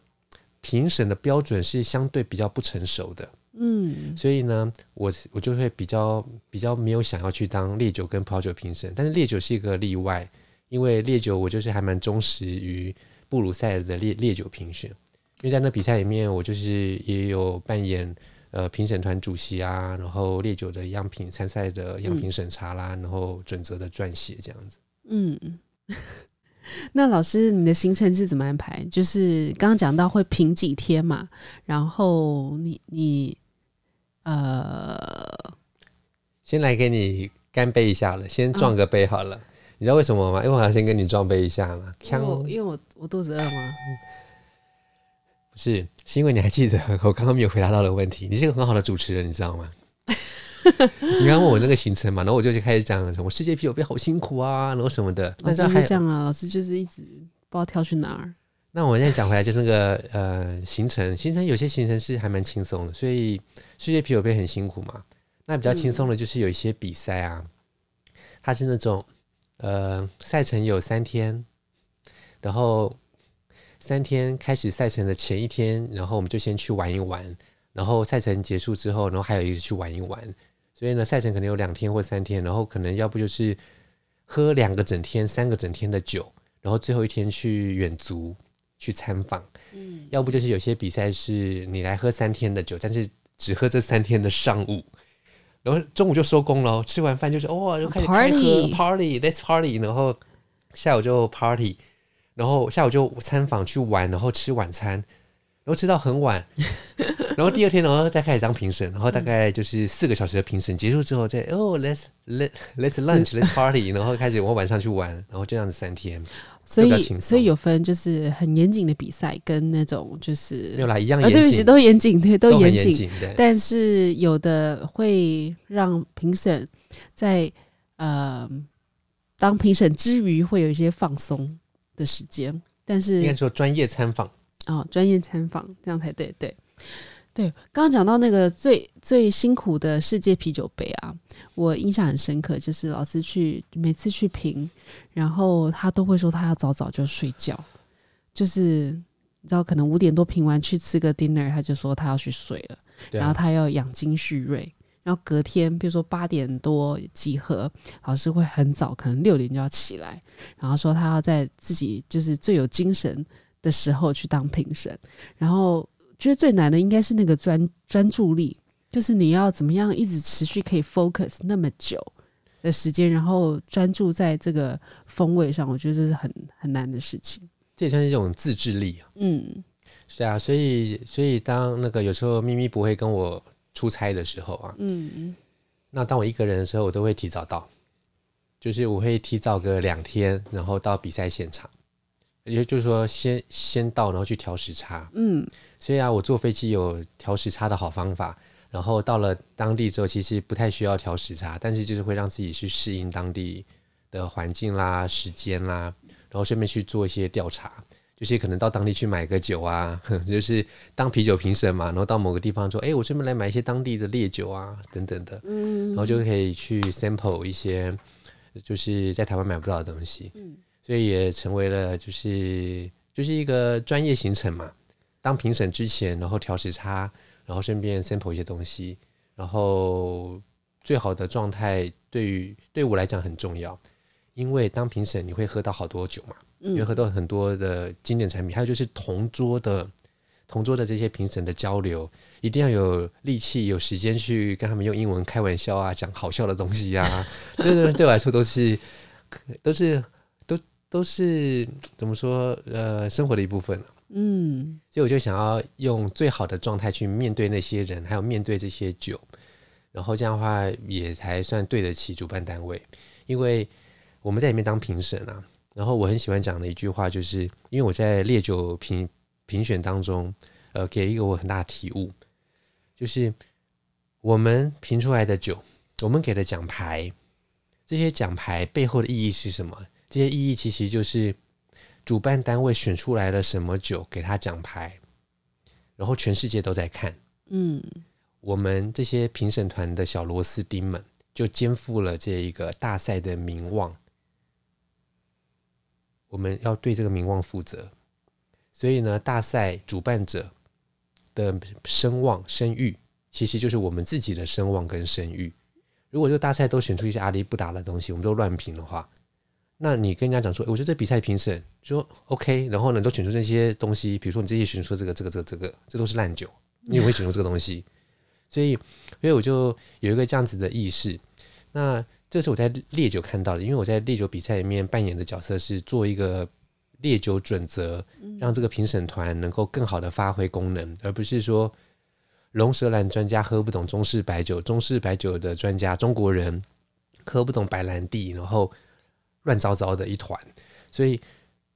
S1: 评审的标准是相对比较不成熟的，嗯，所以呢，我我就会比较比较没有想要去当烈酒跟葡萄酒评审，但是烈酒是一个例外，因为烈酒我就是还蛮忠实于布鲁塞尔的烈烈酒评选，因为在那比赛里面，我就是也有扮演。呃，评审团主席啊，然后烈酒的样品参赛的样品审查啦，嗯、然后准则的撰写这样子。嗯，
S2: 那老师，你的行程是怎么安排？就是刚刚讲到会评几天嘛，然后你你呃，
S1: 先来给你干杯一下了，先撞个杯好了。哦、你知道为什么吗？因为我要先跟你撞杯一下嘛。
S2: 因为我因为我我肚子饿吗？
S1: 是，是因为你还记得 我刚刚没有回答到的问题。你是个很好的主持人，你知道吗？你刚问我那个行程嘛，然后我就开始讲什么世界啤酒杯好辛苦啊，然后什么的。
S2: 老师是这样啊，老师就是一直不知道跳去哪儿。
S1: 那我现在讲回来，就是那个呃行程，行程有些行程是还蛮轻松的，所以世界啤酒杯很辛苦嘛。那比较轻松的就是有一些比赛啊，嗯、它是那种呃赛程有三天，然后。三天开始赛程的前一天，然后我们就先去玩一玩，然后赛程结束之后，然后还有一个去玩一玩。所以呢，赛程可能有两天或三天，然后可能要不就是喝两个整天、三个整天的酒，然后最后一天去远足去参访。嗯，要不就是有些比赛是你来喝三天的酒，但是只喝这三天的上午，然后中午就收工了，吃完饭就是哦，就开始开喝 party，let's party，然后下午就 party。然后下午就参访去玩，然后吃晚餐，然后吃到很晚，然后第二天然后再开始当评审，然后大概就是四个小时的评审结束之后再哦，let's let let's lunch let's party，然后开始我晚上去玩，然后这样子三天，
S2: 所以所以有分就是很严谨的比赛跟那种就是
S1: 没有啦一样严谨，
S2: 对不起都严谨对都严谨，
S1: 严谨
S2: 但是有的会让评审在呃当评审之余会有一些放松。的时间，但是
S1: 应该说专业参访
S2: 哦，专业参访这样才对，对，对。刚刚讲到那个最最辛苦的世界啤酒杯啊，我印象很深刻，就是老师去每次去评，然后他都会说他要早早就睡觉，就是你知道，可能五点多评完去吃个 dinner，他就说他要去睡了，对然后他要养精蓄锐。然后隔天，比如说八点多集合，老师会很早，可能六点就要起来，然后说他要在自己就是最有精神的时候去当评审。然后觉得最难的应该是那个专专注力，就是你要怎么样一直持续可以 focus 那么久的时间，然后专注在这个风味上，我觉得这是很很难的事情。
S1: 这也算是一种自制力啊。嗯，是啊，所以所以当那个有时候咪咪不会跟我。出差的时候啊，嗯。嗯，那当我一个人的时候，我都会提早到，就是我会提早个两天，然后到比赛现场，也就是说先先到，然后去调时差，嗯，所以啊，我坐飞机有调时差的好方法，然后到了当地之后，其实不太需要调时差，但是就是会让自己去适应当地的环境啦、时间啦，然后顺便去做一些调查。就是可能到当地去买个酒啊，就是当啤酒评审嘛，然后到某个地方说，哎、欸，我顺便来买一些当地的烈酒啊，等等的，嗯，然后就可以去 sample 一些，就是在台湾买不到的东西，嗯，所以也成为了就是就是一个专业行程嘛。当评审之前，然后调时差，然后顺便 sample 一些东西，然后最好的状态对于对我来讲很重要。因为当评审你会喝到好多酒嘛，嗯，你会喝到很多的经典产品，还有就是同桌的同桌的这些评审的交流，一定要有力气、有时间去跟他们用英文开玩笑啊，讲好笑的东西啊，这 对对我来说都是都是都都是怎么说呃生活的一部分。嗯，所以我就想要用最好的状态去面对那些人，还有面对这些酒，然后这样的话也才算对得起主办单位。因为我们在里面当评审啊，然后我很喜欢讲的一句话，就是因为我在烈酒评评选当中，呃，给一个我很大的体悟，就是我们评出来的酒，我们给的奖牌，这些奖牌背后的意义是什么？这些意义其实就是。主办单位选出来了什么酒给他奖牌，然后全世界都在看。嗯，我们这些评审团的小螺丝钉们就肩负了这一个大赛的名望，我们要对这个名望负责。所以呢，大赛主办者的声望声誉，其实就是我们自己的声望跟声誉。如果这个大赛都选出一些阿狸不达的东西，我们都乱评的话。那你跟人家讲说，我觉得这比赛评审说 OK，然后呢都选出这些东西，比如说你这些选出这个、这个、这个、这个，这都是烂酒，你也会选出这个东西。所以，所以我就有一个这样子的意识。那这是我在烈酒看到的，因为我在烈酒比赛里面扮演的角色是做一个烈酒准则，让这个评审团能够更好的发挥功能，而不是说龙舌兰专家喝不懂中式白酒，中式白酒的专家中国人喝不懂白兰地，然后。乱糟糟的一团，所以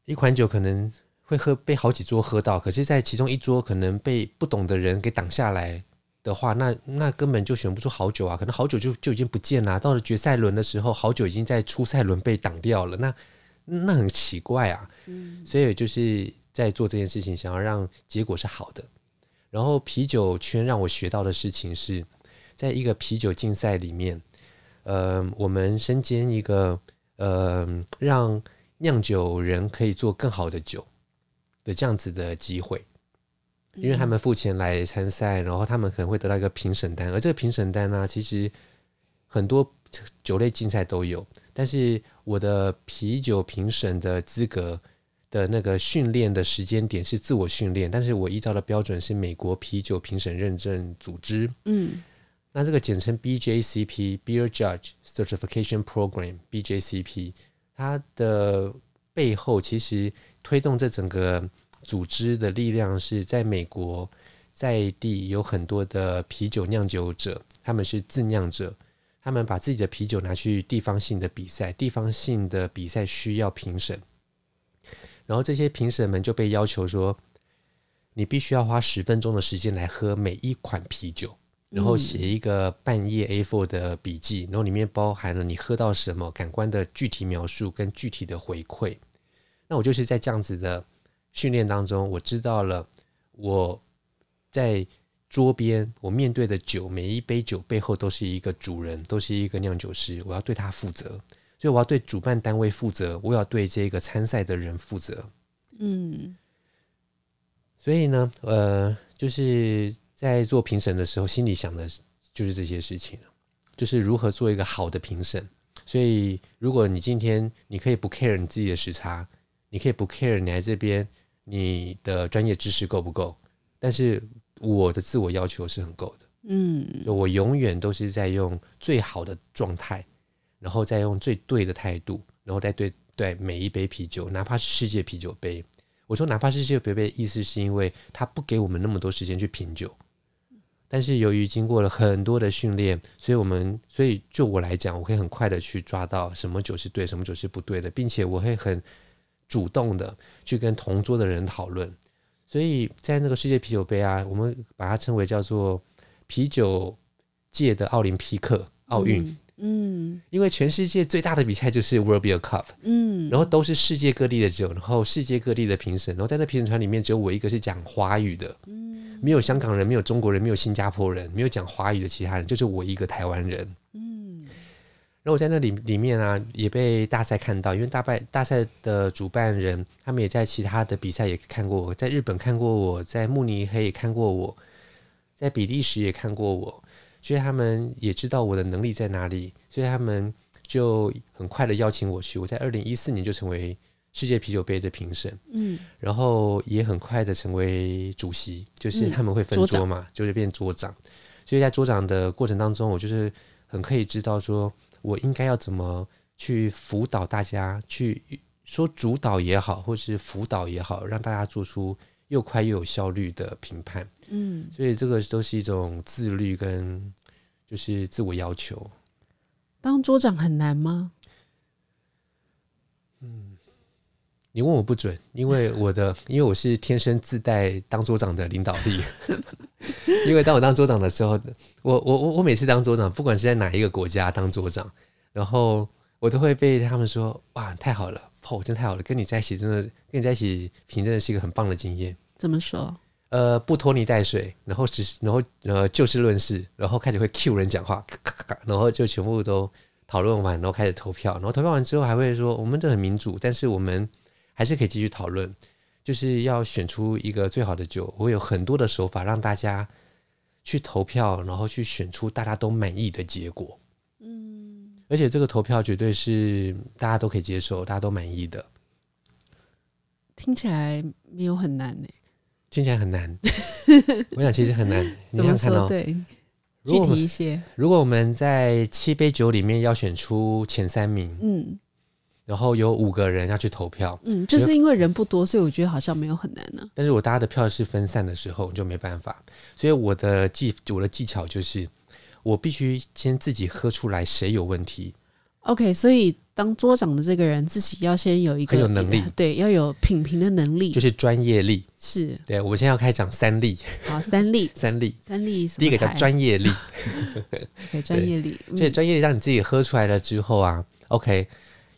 S1: 一款酒可能会喝被好几桌喝到，可是，在其中一桌可能被不懂的人给挡下来的话，那那根本就选不出好酒啊！可能好酒就就已经不见了。到了决赛轮的时候，好酒已经在初赛轮被挡掉了，那那很奇怪啊。所以就是在做这件事情，想要让结果是好的。然后啤酒圈让我学到的事情是，在一个啤酒竞赛里面，呃，我们身兼一个。呃，让酿酒人可以做更好的酒的这样子的机会，因为他们付钱来参赛，然后他们可能会得到一个评审单，而这个评审单呢、啊，其实很多酒类竞赛都有，但是我的啤酒评审的资格的那个训练的时间点是自我训练，但是我依照的标准是美国啤酒评审认证组织，嗯。那这个简称 BJCP（Beer Judge Certification Program），BJCP，它的背后其实推动这整个组织的力量是在美国在地有很多的啤酒酿酒者，他们是自酿者，他们把自己的啤酒拿去地方性的比赛，地方性的比赛需要评审，然后这些评审们就被要求说，你必须要花十分钟的时间来喝每一款啤酒。然后写一个半页 A4 的笔记，然后里面包含了你喝到什么感官的具体描述跟具体的回馈。那我就是在这样子的训练当中，我知道了我在桌边我面对的酒，每一杯酒背后都是一个主人，都是一个酿酒师，我要对他负责，所以我要对主办单位负责，我要对这个参赛的人负责。嗯，所以呢，呃，就是。在做评审的时候，心里想的就是这些事情，就是如何做一个好的评审。所以，如果你今天你可以不 care 你自己的时差，你可以不 care 你来这边你的专业知识够不够，但是我的自我要求是很够的。嗯，我永远都是在用最好的状态，然后再用最对的态度，然后再对对每一杯啤酒，哪怕是世界啤酒杯。我说哪怕是世界啤酒杯，意思是因为他不给我们那么多时间去品酒。但是由于经过了很多的训练，所以我们所以就我来讲，我可以很快的去抓到什么酒是对，什么酒是不对的，并且我会很主动的去跟同桌的人讨论。所以在那个世界啤酒杯啊，我们把它称为叫做啤酒界的奥林匹克奥运。嗯嗯，因为全世界最大的比赛就是 World Beer Cup，嗯，然后都是世界各地的酒，然后世界各地的评审，然后在那评审团里面只有我一个是讲华语的，嗯，没有香港人，没有中国人，没有新加坡人，没有讲华语的其他人，就是我一个台湾人，嗯，然后我在那里里面啊，也被大赛看到，因为大败大赛的主办人他们也在其他的比赛也看过我，在日本看过我，在慕尼黑也看过我，在比利时也看过我。所以他们也知道我的能力在哪里，所以他们就很快的邀请我去。我在二零一四年就成为世界啤酒杯的评审，
S2: 嗯，
S1: 然后也很快的成为主席，就是他们会分桌嘛，嗯、就是变桌长。所以在桌长的过程当中，我就是很可以知道说我应该要怎么去辅导大家，去说主导也好，或是辅导也好，让大家做出又快又有效率的评判。
S2: 嗯，
S1: 所以这个都是一种自律跟就是自我要求。
S2: 当桌长很难吗？
S1: 嗯，你问我不准，因为我的因为我是天生自带当桌长的领导力。因为当我当桌长的时候，我我我我每次当桌长，不管是在哪一个国家当桌长，然后我都会被他们说：“哇，太好了，哦，真的太好了，跟你在一起真的跟你在一起凭真的是一个很棒的经验。”
S2: 怎么说？
S1: 呃，不拖泥带水，然后只然后呃就事论事，然后开始会 cue 人讲话，咔咔咔，然后就全部都讨论完，然后开始投票，然后投票完之后还会说，我们这很民主，但是我们还是可以继续讨论，就是要选出一个最好的酒。我有很多的手法让大家去投票，然后去选出大家都满意的结果。
S2: 嗯，
S1: 而且这个投票绝对是大家都可以接受，大家都满意的。
S2: 听起来没有很难呢。
S1: 听起来很难，我想其实很难。你想看到，
S2: 对，具体一些。
S1: 如果我们在七杯酒里面要选出前三名，
S2: 嗯，
S1: 然后有五个人要去投票，
S2: 嗯，就是因为人不多，所以我觉得好像没有很难呢。
S1: 但是我大家的票是分散的时候，就没办法。所以我的技我的技巧就是，我必须先自己喝出来谁有问题。
S2: OK，所以当桌长的这个人自己要先有一个
S1: 很有能力，
S2: 对，要有品评的能力，
S1: 就是专业力。
S2: 是，
S1: 对，我们现在要开讲三力。
S2: 好，三力，
S1: 三力，
S2: 三力。
S1: 第一个叫专业力。
S2: 对，专业力。
S1: 所以专业力让你自己喝出来了之后啊，OK，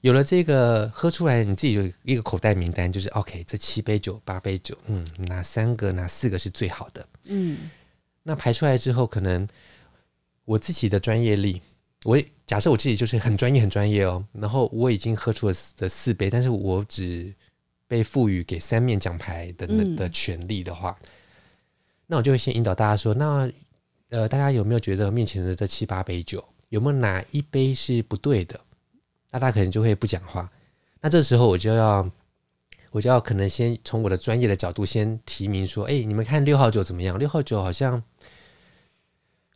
S1: 有了这个喝出来，你自己有一个口袋名单，就是 OK，这七杯酒、八杯酒，嗯，哪三个、哪四个是最好的？
S2: 嗯，
S1: 那排出来之后，可能我自己的专业力。我假设我自己就是很专业、很专业哦，然后我已经喝出了这四杯，但是我只被赋予给三面奖牌的的权利的话，嗯、那我就会先引导大家说：那呃，大家有没有觉得面前的这七八杯酒，有没有哪一杯是不对的？那大可能就会不讲话。那这时候我就要，我就要可能先从我的专业的角度先提名说：哎，你们看六号酒怎么样？六号酒好像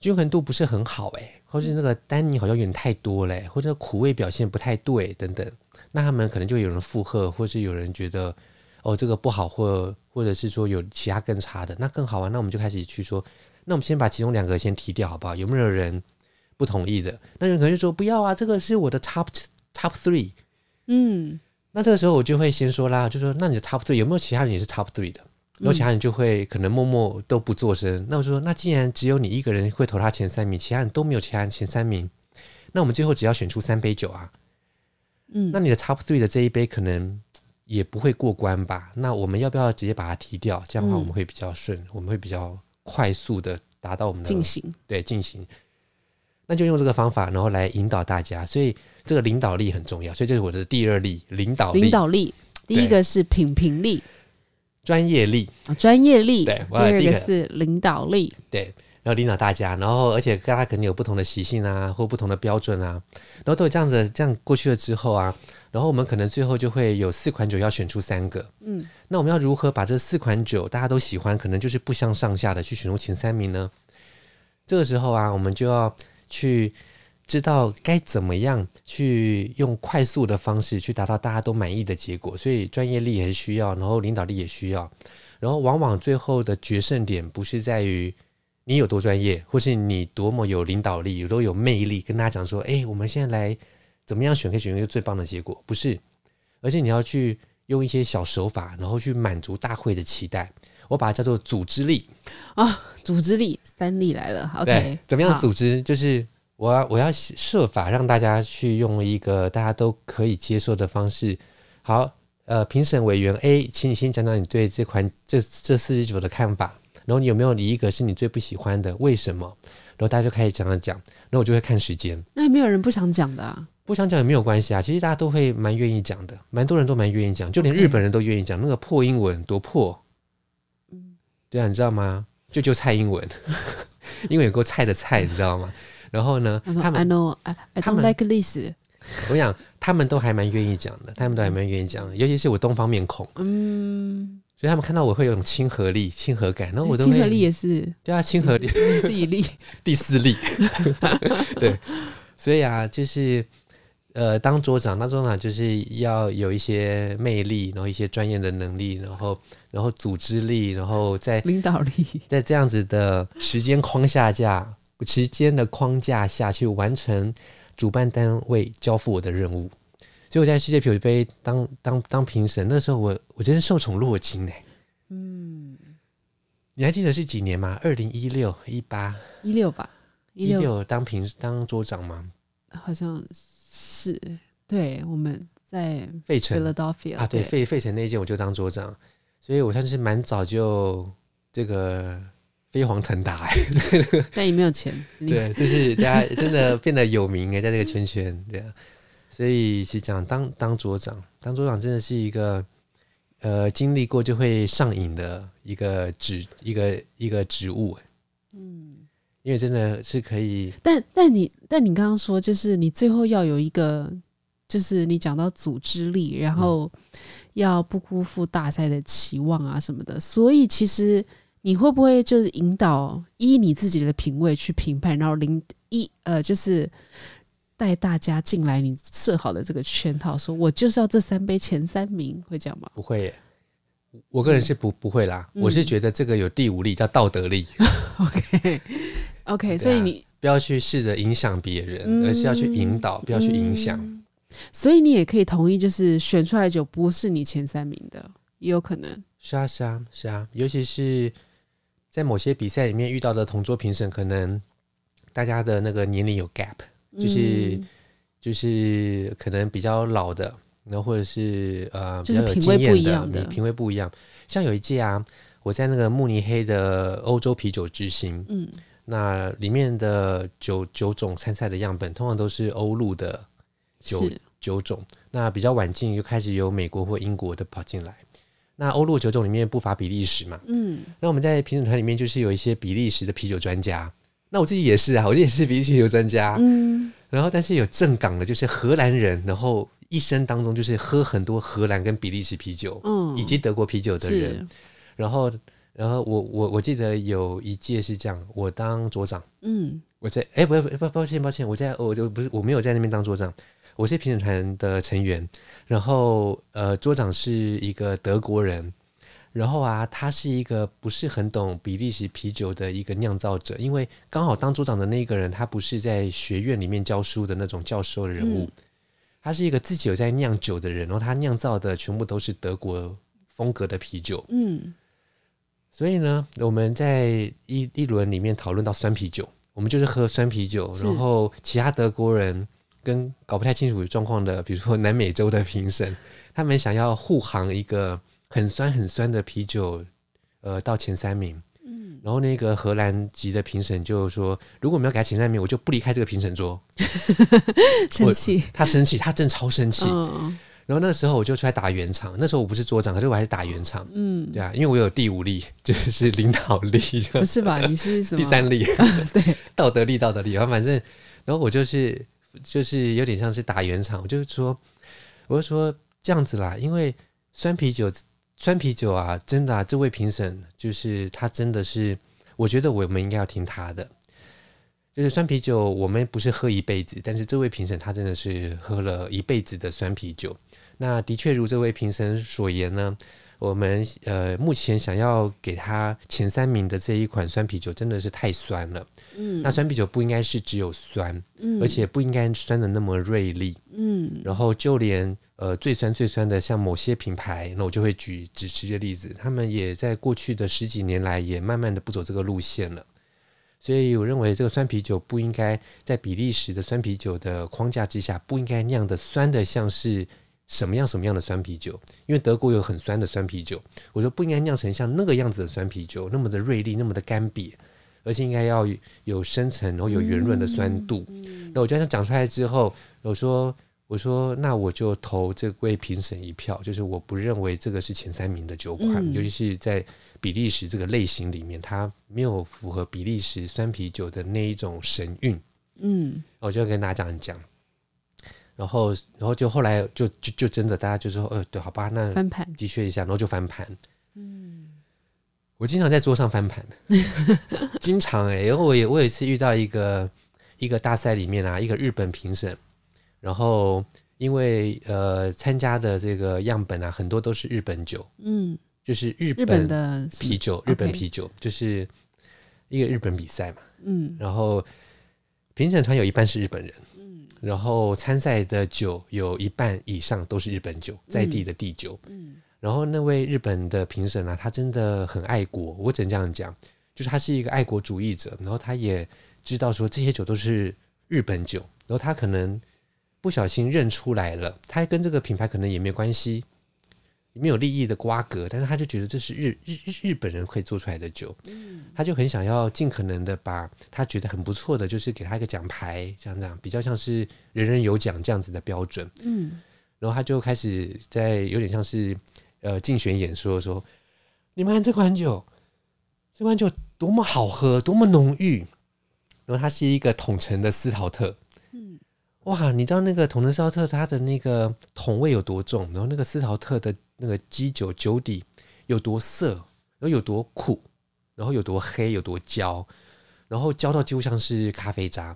S1: 均衡度不是很好，哎。或是那个单宁好像有点太多嘞，或者苦味表现不太对等等，那他们可能就有人附和，或是有人觉得哦这个不好，或或者是说有其他更差的，那更好啊。那我们就开始去说，那我们先把其中两个先提掉好不好？有没有人不同意的？那人可能就说不要啊，这个是我的 top top three。
S2: 嗯，
S1: 那这个时候我就会先说啦，就说那你的 top three 有没有其他人也是 top three 的？然后其他人就会可能默默都不作声。那我就说，那既然只有你一个人会投他前三名，其他人都没有其他人前三名，那我们最后只要选出三杯酒啊。
S2: 嗯，
S1: 那你的 top three 的这一杯可能也不会过关吧？那我们要不要直接把它提掉？这样的话我们会比较顺，我们会比较快速的达到我们的
S2: 进行。
S1: 对，进行。那就用这个方法，然后来引导大家。所以这个领导力很重要。所以这是我的第二力，领导力。
S2: 领导力，第一个是品评力。
S1: 专业力
S2: 啊，专业力。
S1: 对，
S2: 第二个是领导力。
S1: 对，然后领导大家，然后而且大家可能有不同的习性啊，或不同的标准啊，然后都有这样子，这样过去了之后啊，然后我们可能最后就会有四款酒要选出三个。
S2: 嗯，
S1: 那我们要如何把这四款酒大家都喜欢，可能就是不相上下的去选出前三名呢？这个时候啊，我们就要去。知道该怎么样去用快速的方式去达到大家都满意的结果，所以专业力也是需要，然后领导力也需要，然后往往最后的决胜点不是在于你有多专业，或是你多么有领导力，有多有魅力，跟大家讲说，哎，我们现在来怎么样选，可以选一个最棒的结果，不是，而且你要去用一些小手法，然后去满足大会的期待，我把它叫做组织力
S2: 啊、哦，组织力三力来了，OK，
S1: 怎么样组织就是。我要我要设法让大家去用一个大家都可以接受的方式。好，呃，评审委员 A，请你先讲讲你对这款这这四十九的看法。然后你有没有你一个是你最不喜欢的？为什么？然后大家就开始讲讲讲。然后我就会看时间。
S2: 那也没有人不想讲的啊。
S1: 不想讲也没有关系啊。其实大家都会蛮愿意讲的，蛮多人都蛮愿意讲，就连日本人都愿意讲。那个破英文多破。
S2: 嗯，
S1: 对啊，你知道吗？就就蔡英文，英文有够菜的菜，你知道吗？然后呢，他们
S2: I know I I don't like this。
S1: 我想他们都还蛮愿意讲的，他们都还蛮愿意讲，尤其是我东方面孔，
S2: 嗯，
S1: 所以他们看到我会有种亲和力、亲和感，然后我都
S2: 亲和力也是，
S1: 对啊，亲和力
S2: 是一例，
S1: 第四例，对，所以啊，就是。呃，当桌长，当桌长就是要有一些魅力，然后一些专业的能力，然后然后组织力，然后在
S2: 领导力，
S1: 在这样子的时间框架下，时间的框架下去完成主办单位交付我的任务。所以我在世界啤酒杯当当当评审，那时候我我真是受宠若惊哎。嗯，你还记得是几年吗？二零一六、一八、
S2: 一六吧？
S1: 一六当评当桌长吗？
S2: 好像。是对，我们在
S1: 费城
S2: ，Philadelphia
S1: 啊，对，费费城那一届我就当桌长，所以我算是蛮早就这个飞黄腾达哎，
S2: 但也没有钱，
S1: 对，就是大家真的变得有名哎，在这个圈圈对啊，所以是讲当当桌长，当桌长真的是一个呃经历过就会上瘾的一个职一个一个职务，嗯。因为真的是可以，
S2: 但但你但你刚刚说，就是你最后要有一个，就是你讲到组织力，然后要不辜负大赛的期望啊什么的，所以其实你会不会就是引导依你自己的品味去评判，然后零一呃就是带大家进来你设好的这个圈套，说我就是要这三杯前三名，会这样吗？
S1: 不会耶。我个人是不不会啦，嗯、我是觉得这个有第五力叫道德力。
S2: OK OK，啊、所以你
S1: 不要去试着影响别人，嗯、而是要去引导，不要去影响、嗯。
S2: 所以你也可以同意，就是选出来的酒不是你前三名的，也有可能。
S1: 是啊，是啊，是啊，尤其是在某些比赛里面遇到的同桌评审，可能大家的那个年龄有 gap，就是、嗯、就是可能比较老的。然后或者是呃比较有经验的，你品味不一样。像有一届啊，我在那个慕尼黑的欧洲啤酒之星，嗯，那里面的九九种参赛的样本，通常都是欧陆的九九种。那比较晚进，就开始有美国或英国的跑进来。那欧陆九种里面不乏比利时嘛，嗯，那我们在评审团里面就是有一些比利时的啤酒专家。那我自己也是啊，我也是比利时啤酒专家，嗯，然后但是有正港的，就是荷兰人，然后。一生当中就是喝很多荷兰跟比利时啤酒，嗯，以及德国啤酒的人。然后，然后我我我记得有一届是这样，我当桌长，嗯，我在哎，不不不，抱歉抱歉，我在我就不是我没有在那边当桌长，我是评审团的成员。然后呃，桌长是一个德国人，然后啊，他是一个不是很懂比利时啤酒的一个酿造者，因为刚好当桌长的那个人，他不是在学院里面教书的那种教授的人物。嗯他是一个自己有在酿酒的人，然后他酿造的全部都是德国风格的啤酒。嗯，所以呢，我们在一一轮里面讨论到酸啤酒，我们就是喝酸啤酒，然后其他德国人跟搞不太清楚状况的，比如说南美洲的评审，他们想要护航一个很酸很酸的啤酒，呃，到前三名。然后那个荷兰籍的评审就说：“如果我们要给他前三名，我就不离开这个评审桌。”
S2: 生气，
S1: 他生气，他真超生气。嗯、然后那个时候我就出来打圆场。那时候我不是桌长，可是我还是打圆场。嗯，对啊，因为我有第五力，就是领导力。
S2: 不是吧？你是什么？
S1: 第三力？
S2: 对，
S1: 道德力，道德力。然后反正，然后我就是就是有点像是打圆场。我就说，我就说这样子啦，因为酸啤酒。酸啤酒啊，真的啊，这位评审就是他，真的是，我觉得我们应该要听他的。就是酸啤酒，我们不是喝一辈子，但是这位评审他真的是喝了一辈子的酸啤酒。那的确如这位评审所言呢，我们呃目前想要给他前三名的这一款酸啤酒真的是太酸了。嗯，那酸啤酒不应该是只有酸，嗯，而且不应该酸的那么锐利，嗯，然后就连。呃，最酸最酸的，像某些品牌，那我就会举只吃的例子，他们也在过去的十几年来，也慢慢的不走这个路线了。所以我认为这个酸啤酒不应该在比利时的酸啤酒的框架之下，不应该酿的酸的像是什么样什么样的酸啤酒，因为德国有很酸的酸啤酒，我说不应该酿成像那个样子的酸啤酒，那么的锐利，那么的干瘪，而且应该要有深层，然后有圆润的酸度。那我觉得他讲出来之后，我说。我说，那我就投这位评审一票。就是我不认为这个是前三名的酒款，嗯、尤其是在比利时这个类型里面，它没有符合比利时酸啤酒的那一种神韵。嗯，我就要跟大家讲。讲。然后然后就后来就就就真的大家就说，呃，对，好吧，那
S2: 翻盘。
S1: 的确一下，然后就翻盘。嗯，我经常在桌上翻盘，经常哎、欸，因为我也我有一次遇到一个一个大赛里面啊，一个日本评审，然后因为呃参加的这个样本啊，很多都是日本酒，嗯，就是日本，的啤酒，日本啤酒就是一个日本比赛嘛，嗯，然后评审团有一半是日本人。嗯然后参赛的酒有一半以上都是日本酒，在地的地酒。嗯，然后那位日本的评审啊，他真的很爱国，我只能这样讲，就是他是一个爱国主义者。然后他也知道说这些酒都是日本酒，然后他可能不小心认出来了，他跟这个品牌可能也没关系。没有利益的瓜葛，但是他就觉得这是日日日本人可以做出来的酒，嗯，他就很想要尽可能的把他觉得很不错的，就是给他一个奖牌，这样这样，比较像是人人有奖这样子的标准，嗯，然后他就开始在有点像是呃竞选演说说，你们看这款酒，这款酒多么好喝，多么浓郁，然后它是一个统称的斯陶特，嗯，哇，你知道那个统称斯陶特它的那个桶味有多重，然后那个斯陶特的。那个基酒酒底有多涩，然后有多苦，然后有多黑，有多焦，然后焦到几乎像是咖啡渣。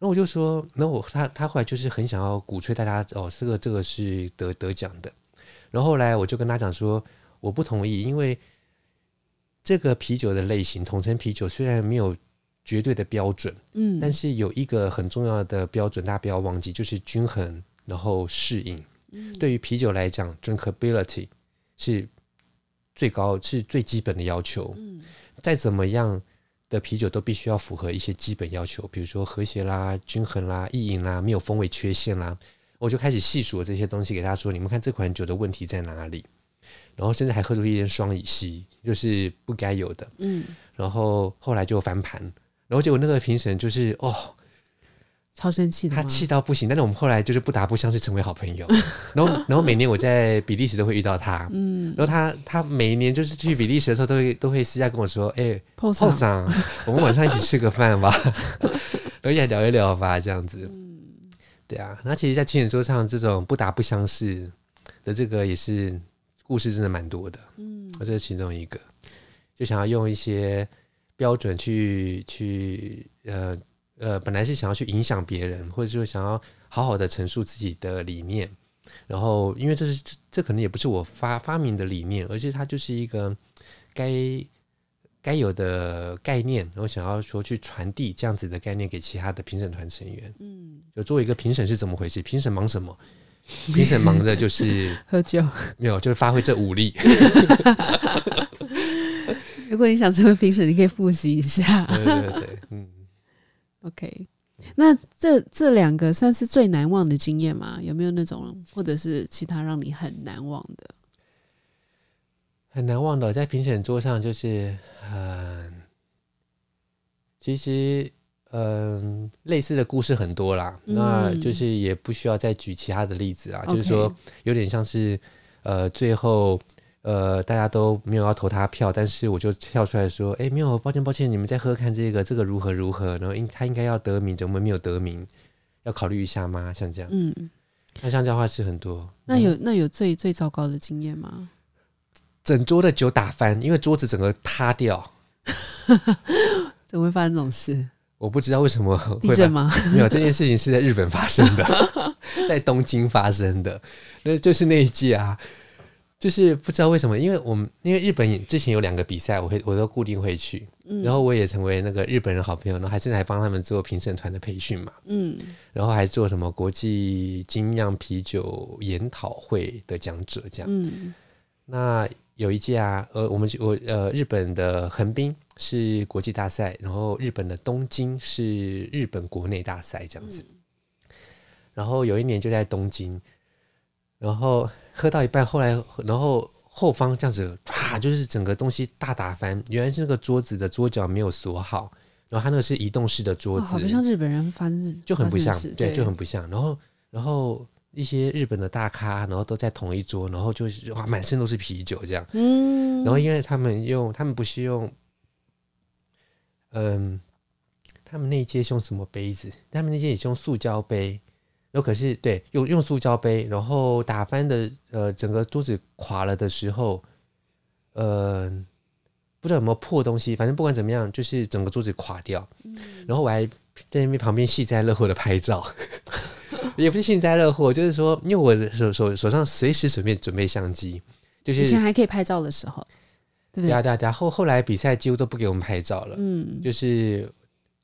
S1: 然后我就说，然后我他他后来就是很想要鼓吹大家哦，这个这个是得得奖的。然后后来我就跟他讲说，我不同意，因为这个啤酒的类型统称啤酒虽然没有绝对的标准，嗯，但是有一个很重要的标准，大家不要忘记，就是均衡，然后适应。对于啤酒来讲，drinkability 是最高，是最基本的要求。再怎么样的啤酒都必须要符合一些基本要求，比如说和谐啦、均衡啦、易饮啦、没有风味缺陷啦。我就开始细数了这些东西给大家说：你们看这款酒的问题在哪里？然后甚至还喝出一点双乙烯，就是不该有的。嗯，然后后来就翻盘，然后结果那个评审就是哦。
S2: 超生气的，
S1: 他气到不行。但是我们后来就是不打不相识，成为好朋友。然后，然后每年我在比利时都会遇到他。嗯，然后他他每一年就是去比利时的时候，都会都会私下跟我说：“哎、欸，泡桑，我们晚上一起吃个饭吧，然后一起聊一聊吧，这样子。”嗯，对啊。那其实，在亲子桌上这种不打不相识的这个也是故事，真的蛮多的。嗯，这是其中一个，就想要用一些标准去去呃。呃，本来是想要去影响别人，或者说想要好好的陈述自己的理念，然后因为这是这这可能也不是我发发明的理念，而且它就是一个该该有的概念，然后想要说去传递这样子的概念给其他的评审团成员。嗯，就作为一个评审是怎么回事？评审忙什么？评审忙着就是
S2: 喝酒，
S1: 没有，就是发挥这武力。
S2: 如果你想成为评审，你可以复习一下。
S1: 对对对，嗯。
S2: OK，那这这两个算是最难忘的经验吗？有没有那种，或者是其他让你很难忘的？
S1: 很难忘的，在评审桌上就是，嗯，其实，嗯，类似的故事很多啦，嗯、那就是也不需要再举其他的例子啊.就是说有点像是，呃，最后。呃，大家都没有要投他票，但是我就跳出来说：“哎，没有，抱歉，抱歉，你们再喝喝看这个，这个如何如何？然后应他应该要得名，怎么没有得名？要考虑一下吗？像这样，嗯，那像这样话是很多。
S2: 那有那有最最糟糕的经验吗？
S1: 整桌的酒打翻，因为桌子整个塌掉，
S2: 怎么会发生这种事？
S1: 我不知道为什么会
S2: 地震吗？
S1: 没有，这件事情是在日本发生的，在东京发生的，那就是那一届啊。”就是不知道为什么，因为我们因为日本之前有两个比赛，我会我都固定会去，嗯、然后我也成为那个日本人好朋友，然后还甚至还帮他们做评审团的培训嘛，嗯，然后还做什么国际精酿啤酒研讨会的讲者这样，嗯，那有一届啊，呃，我们我呃日本的横滨是国际大赛，然后日本的东京是日本国内大赛这样子，嗯、然后有一年就在东京，然后。喝到一半，后来然后后方这样子，啪，就是整个东西大打翻。原来是那个桌子的桌角没有锁好，然后他那个是移动式的桌子，
S2: 好不像日本人翻日，
S1: 就很不像，
S2: 对，
S1: 对，就很不像。然后然后一些日本的大咖，然后都在同一桌，然后就是哇，满身都是啤酒这样。嗯，然后因为他们用，他们不是用，嗯，他们那一届用什么杯子？他们那届也是用塑胶杯。然后可是对用用塑胶杯，然后打翻的呃整个桌子垮了的时候，呃不知道有没有破东西，反正不管怎么样，就是整个桌子垮掉。嗯、然后我还在那边旁边幸灾乐祸的拍照，也不是幸灾乐祸，就是说因为我手手手上随时随便准备相机，就是
S2: 以前还可以拍照的时候，对不对？
S1: 对啊对啊对啊，后后来比赛几乎都不给我们拍照了，嗯，就是。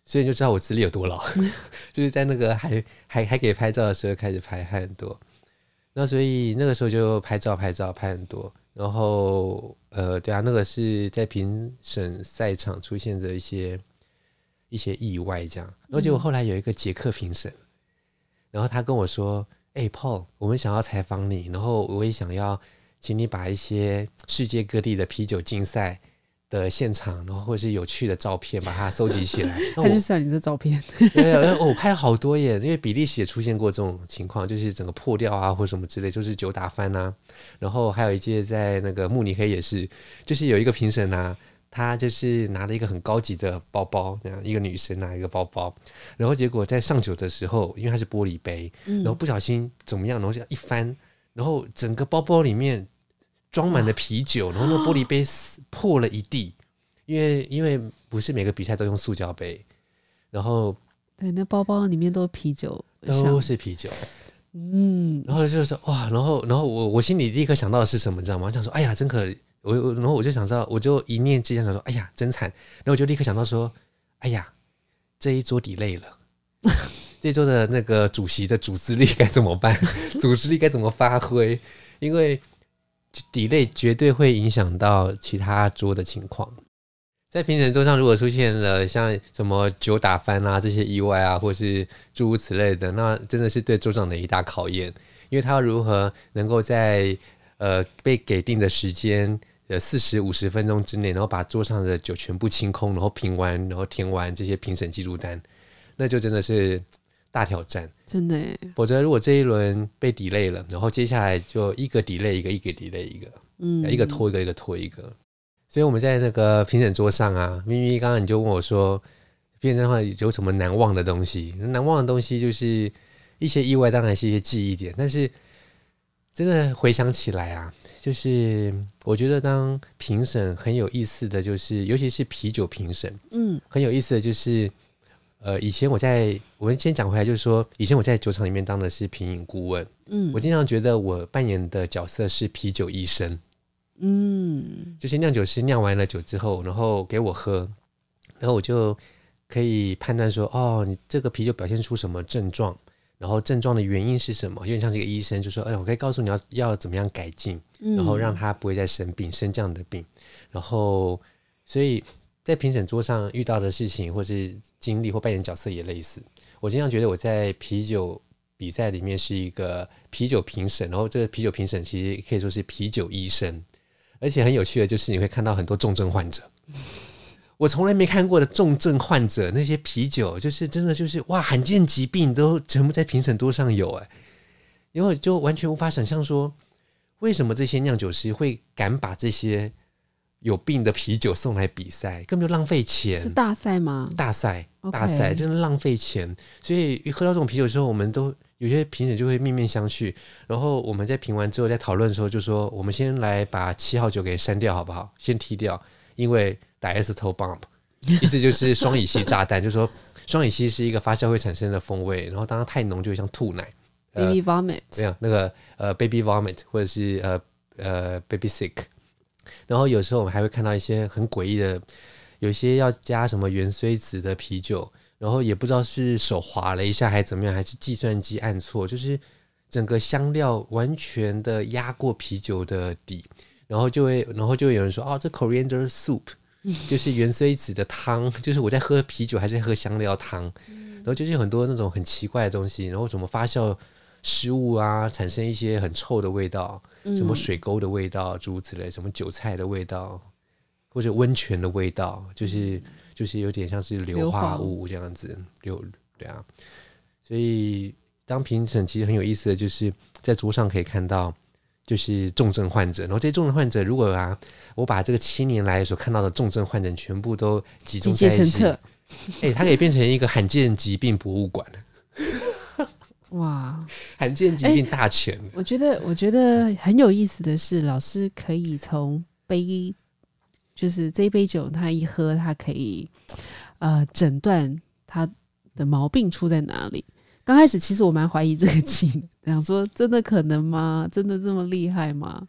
S1: 所以你就知道我资历有多老，就是在那个还还还可以拍照的时候开始拍很多，那所以那个时候就拍照拍照拍很多，然后呃对啊，那个是在评审赛场出现的一些一些意外这样，然后结果后来有一个捷克评审，然后他跟我说：“哎，Paul，我们想要采访你，然后我也想要请你把一些世界各地的啤酒竞赛。”的现场，然后或者是有趣的照片，把它收集起来。
S2: 他就像你这照片，
S1: 对，我拍了好多耶。因为比利时也出现过这种情况，就是整个破掉啊，或什么之类，就是酒打翻啊。然后还有一届在那个慕尼黑也是，就是有一个评审啊，他就是拿了一个很高级的包包，那样一个女生拿一个包包，然后结果在上酒的时候，因为它是玻璃杯，然后不小心怎么样，然后就一翻，然后整个包包里面。装满了啤酒，然后那玻璃杯破了一地，因为因为不是每个比赛都用塑胶杯，然后
S2: 对，那包包里面都是啤酒，
S1: 都是啤酒，嗯，然后就是哇，然后然后我我心里立刻想到的是什么，你知道吗？我想说，哎呀，真可，我我然后我就想到，我就一念之间想说，哎呀，真惨，然后我就立刻想到说，哎呀，这一桌 delay 了，这一桌的那个主席的组织力该怎么办？组织力该怎么发挥？因为。Delay 绝对会影响到其他桌的情况。在评审桌上，如果出现了像什么酒打翻啊这些意外啊，或是诸如此类的，那真的是对桌长的一大考验，因为他如何能够在呃被给定的时间呃四十五十分钟之内，然后把桌上的酒全部清空，然后评完，然后填完这些评审记录单，那就真的是。大挑战，
S2: 真的耶。
S1: 否则，如果这一轮被 delay 了，然后接下来就一个 delay 一个，一个 delay 一个，嗯，一个拖一个，一个拖一个。所以我们在那个评审桌上啊，咪咪刚刚你就问我说，评审的话有什么难忘的东西？难忘的东西就是一些意外，当然是一些记忆点。但是真的回想起来啊，就是我觉得当评审很有意思的就是，尤其是啤酒评审，嗯，很有意思的就是。呃，以前我在我们先讲回来，就是说，以前我在酒厂里面当的是品饮顾问。嗯，我经常觉得我扮演的角色是啤酒医生。嗯，就是酿酒师酿完了酒之后，然后给我喝，然后我就可以判断说，哦，你这个啤酒表现出什么症状，然后症状的原因是什么？有点像这个医生，就说，哎，我可以告诉你要要怎么样改进，然后让他不会再生病，生这样的病。然后，所以。在评审桌上遇到的事情，或是经历或扮演角色也类似。我经常觉得我在啤酒比赛里面是一个啤酒评审，然后这个啤酒评审其实可以说是啤酒医生。而且很有趣的就是你会看到很多重症患者，我从来没看过的重症患者，那些啤酒就是真的就是哇，罕见疾病都全部在评审桌上有哎，因为就完全无法想象说，为什么这些酿酒师会敢把这些。有病的啤酒送来比赛，根本就浪费钱。
S2: 是大赛吗？
S1: 大赛，大赛真的浪费钱。所以一喝到这种啤酒之后，我们都有些评审就会面面相觑。然后我们在评完之后，在讨论的时候，就说我们先来把七号酒给删掉，好不好？先踢掉，因为 diacetyl bomb，意思就是双乙烯炸弹，就是说双乙烯是一个发酵会产生的风味，然后当它太浓，就会像吐奶
S2: ，baby vomit，
S1: 这样、呃、那个呃 baby vomit，或者是呃呃 baby sick。然后有时候我们还会看到一些很诡异的，有些要加什么原碓子的啤酒，然后也不知道是手滑了一下还是怎么样，还是计算机按错，就是整个香料完全的压过啤酒的底，然后就会，然后就会有人说，哦，这 coriander soup 就是原碓子的汤，就是我在喝啤酒还是在喝香料汤，然后就是有很多那种很奇怪的东西，然后什么发酵失误啊，产生一些很臭的味道。什么水沟的味道，诸如此类，什么韭菜的味道，或者温泉的味道，就是就是有点像是硫化物这样子，硫对啊。所以当评审其实很有意思的就是在桌上可以看到，就是重症患者，然后这些重症患者如果啊，我把这个七年来所看到的重症患者全部都集中在一起，哎、欸，它可以变成一个罕见疾病博物馆。
S2: 哇，
S1: 罕见疾病大全。
S2: 我觉得，我觉得很有意思的是，老师可以从杯，就是这一杯酒，他一喝，他可以呃诊断他的毛病出在哪里。刚开始其实我蛮怀疑这个技能，想说真的可能吗？真的这么厉害吗？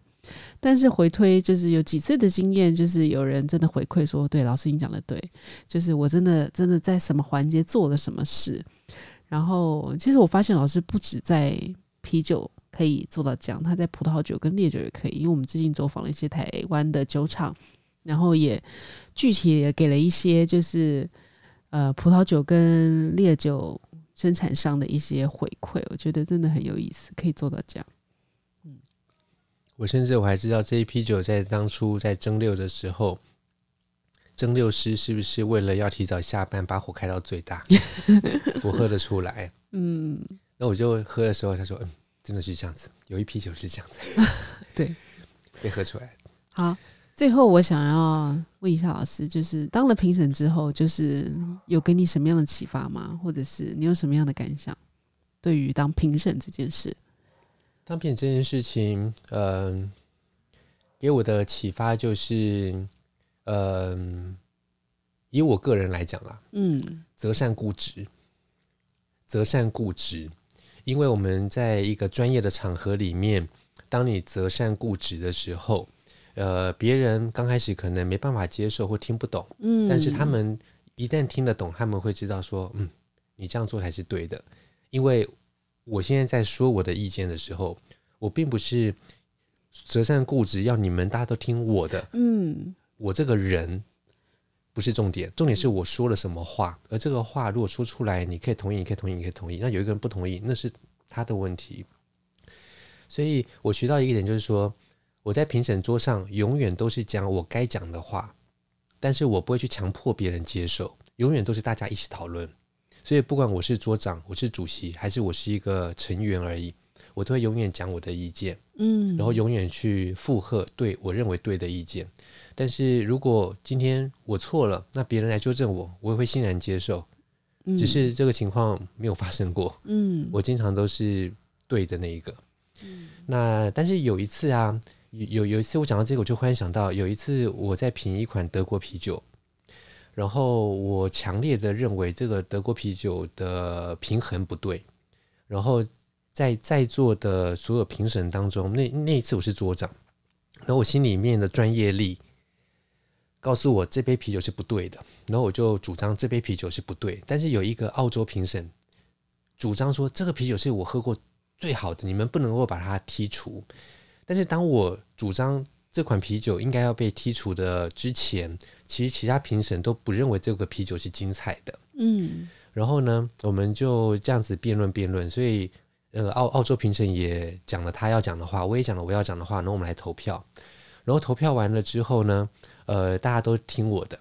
S2: 但是回推就是有几次的经验，就是有人真的回馈说，对，老师你讲的对，就是我真的真的在什么环节做了什么事。然后其实我发现老师不止在啤酒可以做到这样，他在葡萄酒跟烈酒也可以。因为我们最近走访了一些台湾的酒厂，然后也具体也给了一些就是呃葡萄酒跟烈酒生产商的一些回馈，我觉得真的很有意思，可以做到这样。
S1: 嗯我甚至我还知道这一批酒在当初在蒸馏的时候，蒸馏师是不是为了要提早下班，把火开到最大？我喝得出来。嗯，那我就喝的时候，他说：“嗯，真的是这样子，有一批酒是这样子。”
S2: 对，
S1: 被喝出来。
S2: 好，最后我想要问一下老师，就是当了评审之后，就是有给你什么样的启发吗？或者是你有什么样的感想？对于当评审这件事？
S1: 当评审这件事情，嗯、呃，给我的启发就是，嗯、呃，以我个人来讲啦，嗯，择善固执，择善固执，因为我们在一个专业的场合里面，当你择善固执的时候，呃，别人刚开始可能没办法接受或听不懂，嗯，但是他们一旦听得懂，他们会知道说，嗯，你这样做才是对的，因为。我现在在说我的意见的时候，我并不是择善固执，要你们大家都听我的。嗯，我这个人不是重点，重点是我说了什么话。而这个话如果说出来，你可以同意，你可以同意，你可以同意。那有一个人不同意，那是他的问题。所以我学到一个点，就是说我在评审桌上永远都是讲我该讲的话，但是我不会去强迫别人接受，永远都是大家一起讨论。所以，不管我是桌长，我是主席，还是我是一个成员而已，我都会永远讲我的意见，嗯，然后永远去附和对我认为对的意见。但是如果今天我错了，那别人来纠正我，我也会欣然接受。只是这个情况没有发生过，嗯，我经常都是对的那一个。嗯，那但是有一次啊，有有一次我讲到这个，我就忽然想到，有一次我在品一款德国啤酒。然后我强烈的认为这个德国啤酒的平衡不对，然后在在座的所有评审当中，那那一次我是桌长，然后我心里面的专业力告诉我这杯啤酒是不对的，然后我就主张这杯啤酒是不对，但是有一个澳洲评审主张说这个啤酒是我喝过最好的，你们不能够把它剔除，但是当我主张。这款啤酒应该要被剔除的之前，其实其他评审都不认为这个啤酒是精彩的。嗯，然后呢，我们就这样子辩论辩论，所以呃，澳澳洲评审也讲了他要讲的话，我也讲了我要讲的话，然后我们来投票。然后投票完了之后呢，呃，大家都听我的，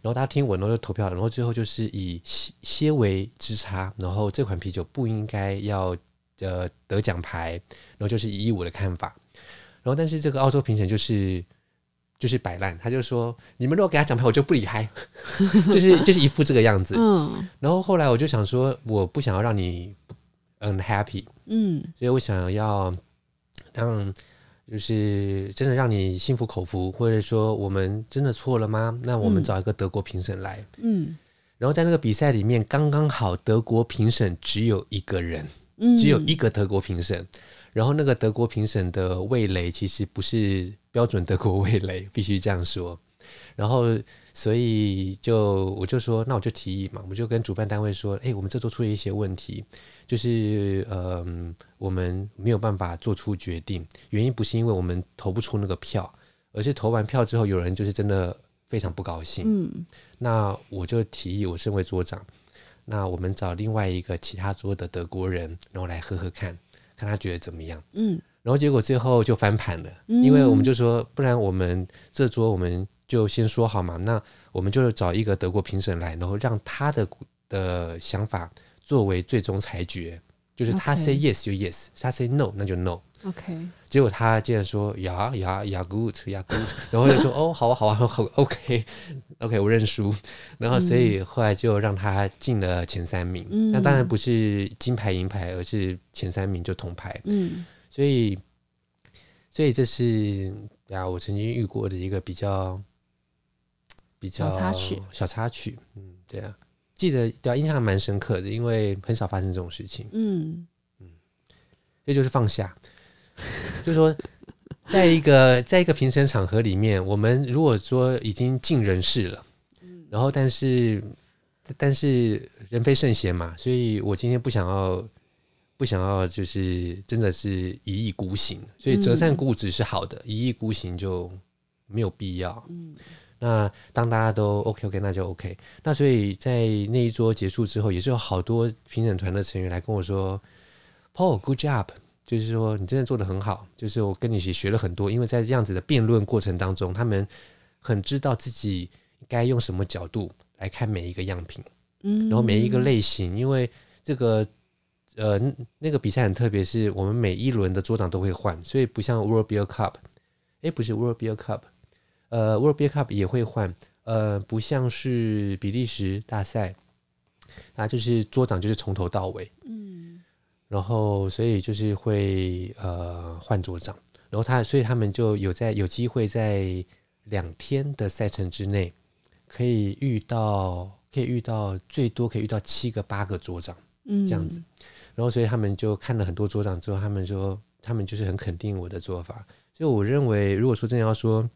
S1: 然后大家听我，然后就投票，然后最后就是以些些微之差，然后这款啤酒不应该要呃得奖牌，然后就是以我的看法。然后，但是这个澳洲评审就是就是摆烂，他就说：“你们如果给他奖牌，我就不理他。”就是就是一副这个样子。嗯。然后后来我就想说，我不想要让你 unhappy，嗯，所以我想要让就是真的让你心服口服，或者说我们真的错了吗？那我们找一个德国评审来，嗯。然后在那个比赛里面，刚刚好德国评审只有一个人，嗯，只有一个德国评审。然后那个德国评审的味蕾其实不是标准德国味蕾，必须这样说。然后所以就我就说，那我就提议嘛，我就跟主办单位说，哎，我们这做出了一些问题，就是呃，我们没有办法做出决定，原因不是因为我们投不出那个票，而是投完票之后有人就是真的非常不高兴。嗯，那我就提议，我身为桌长，那我们找另外一个其他桌的德国人，然后来喝喝看。看他觉得怎么样？嗯，然后结果最后就翻盘了，嗯，因为我们就说，不然我们这桌我们就先说好嘛，那我们就找一个德国评审来，然后让他的的想法作为最终裁决，就是他 say yes 就 yes，他 say no 那就 no。
S2: OK，
S1: 结果他接着说呀呀呀 good 呀 good，然后就说哦好啊好啊好 OK OK 我认输，然后所以后来就让他进了前三名。嗯、那当然不是金牌银牌，而是前三名就铜牌。嗯，所以所以这是呀我曾经遇过的一个比较比较
S2: 小插曲
S1: 小插曲。嗯，对啊，记得对啊，印象还蛮深刻的，因为很少发生这种事情。嗯嗯，这就是放下。就是说，在一个 在一个评审场合里面，我们如果说已经尽人事了，然后但是但是人非圣贤嘛，所以我今天不想要不想要就是真的是一意孤行，所以折善固执是好的，一意孤行就没有必要。那当大家都 OK OK，那就 OK。那所以在那一桌结束之后，也是有好多评审团的成员来跟我说：“Paul，good job。”就是说，你真的做的很好。就是我跟你一起学了很多，因为在这样子的辩论过程当中，他们很知道自己该用什么角度来看每一个样品，嗯，然后每一个类型，因为这个呃那个比赛很特别，是我们每一轮的桌长都会换，所以不像 World Beer Cup，哎，不是 World Beer Cup，呃，World Beer Cup 也会换，呃，不像是比利时大赛，啊，就是桌长就是从头到尾，嗯。然后，所以就是会呃换桌长，然后他，所以他们就有在有机会在两天的赛程之内，可以遇到，可以遇到最多可以遇到七个八个桌长，嗯，这样子。然后，所以他们就看了很多桌长之后，他们说他们就是很肯定我的做法。所以我认为，如果说真的要说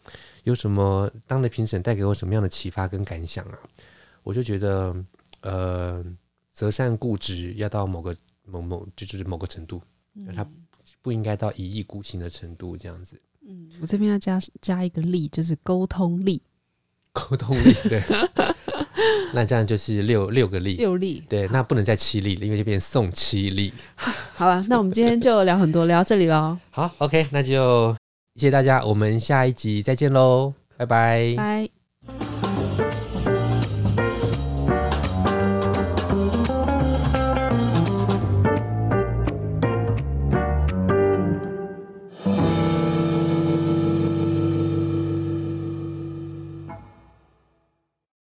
S1: 有什么当了评审带给我什么样的启发跟感想啊，我就觉得呃择善固执要到某个。某某就就是某个程度，嗯、他不应该到一意孤行的程度这样子。
S2: 嗯，我这边要加加一个力，就是沟通力。
S1: 沟通力，对。那这样就是六六个力，
S2: 六力。
S1: 对，那不能再七力了，因为就变送七力。
S2: 好了，那我们今天就聊很多，聊到这里喽。
S1: 好，OK，那就谢谢大家，我们下一集再见喽，拜
S2: 拜。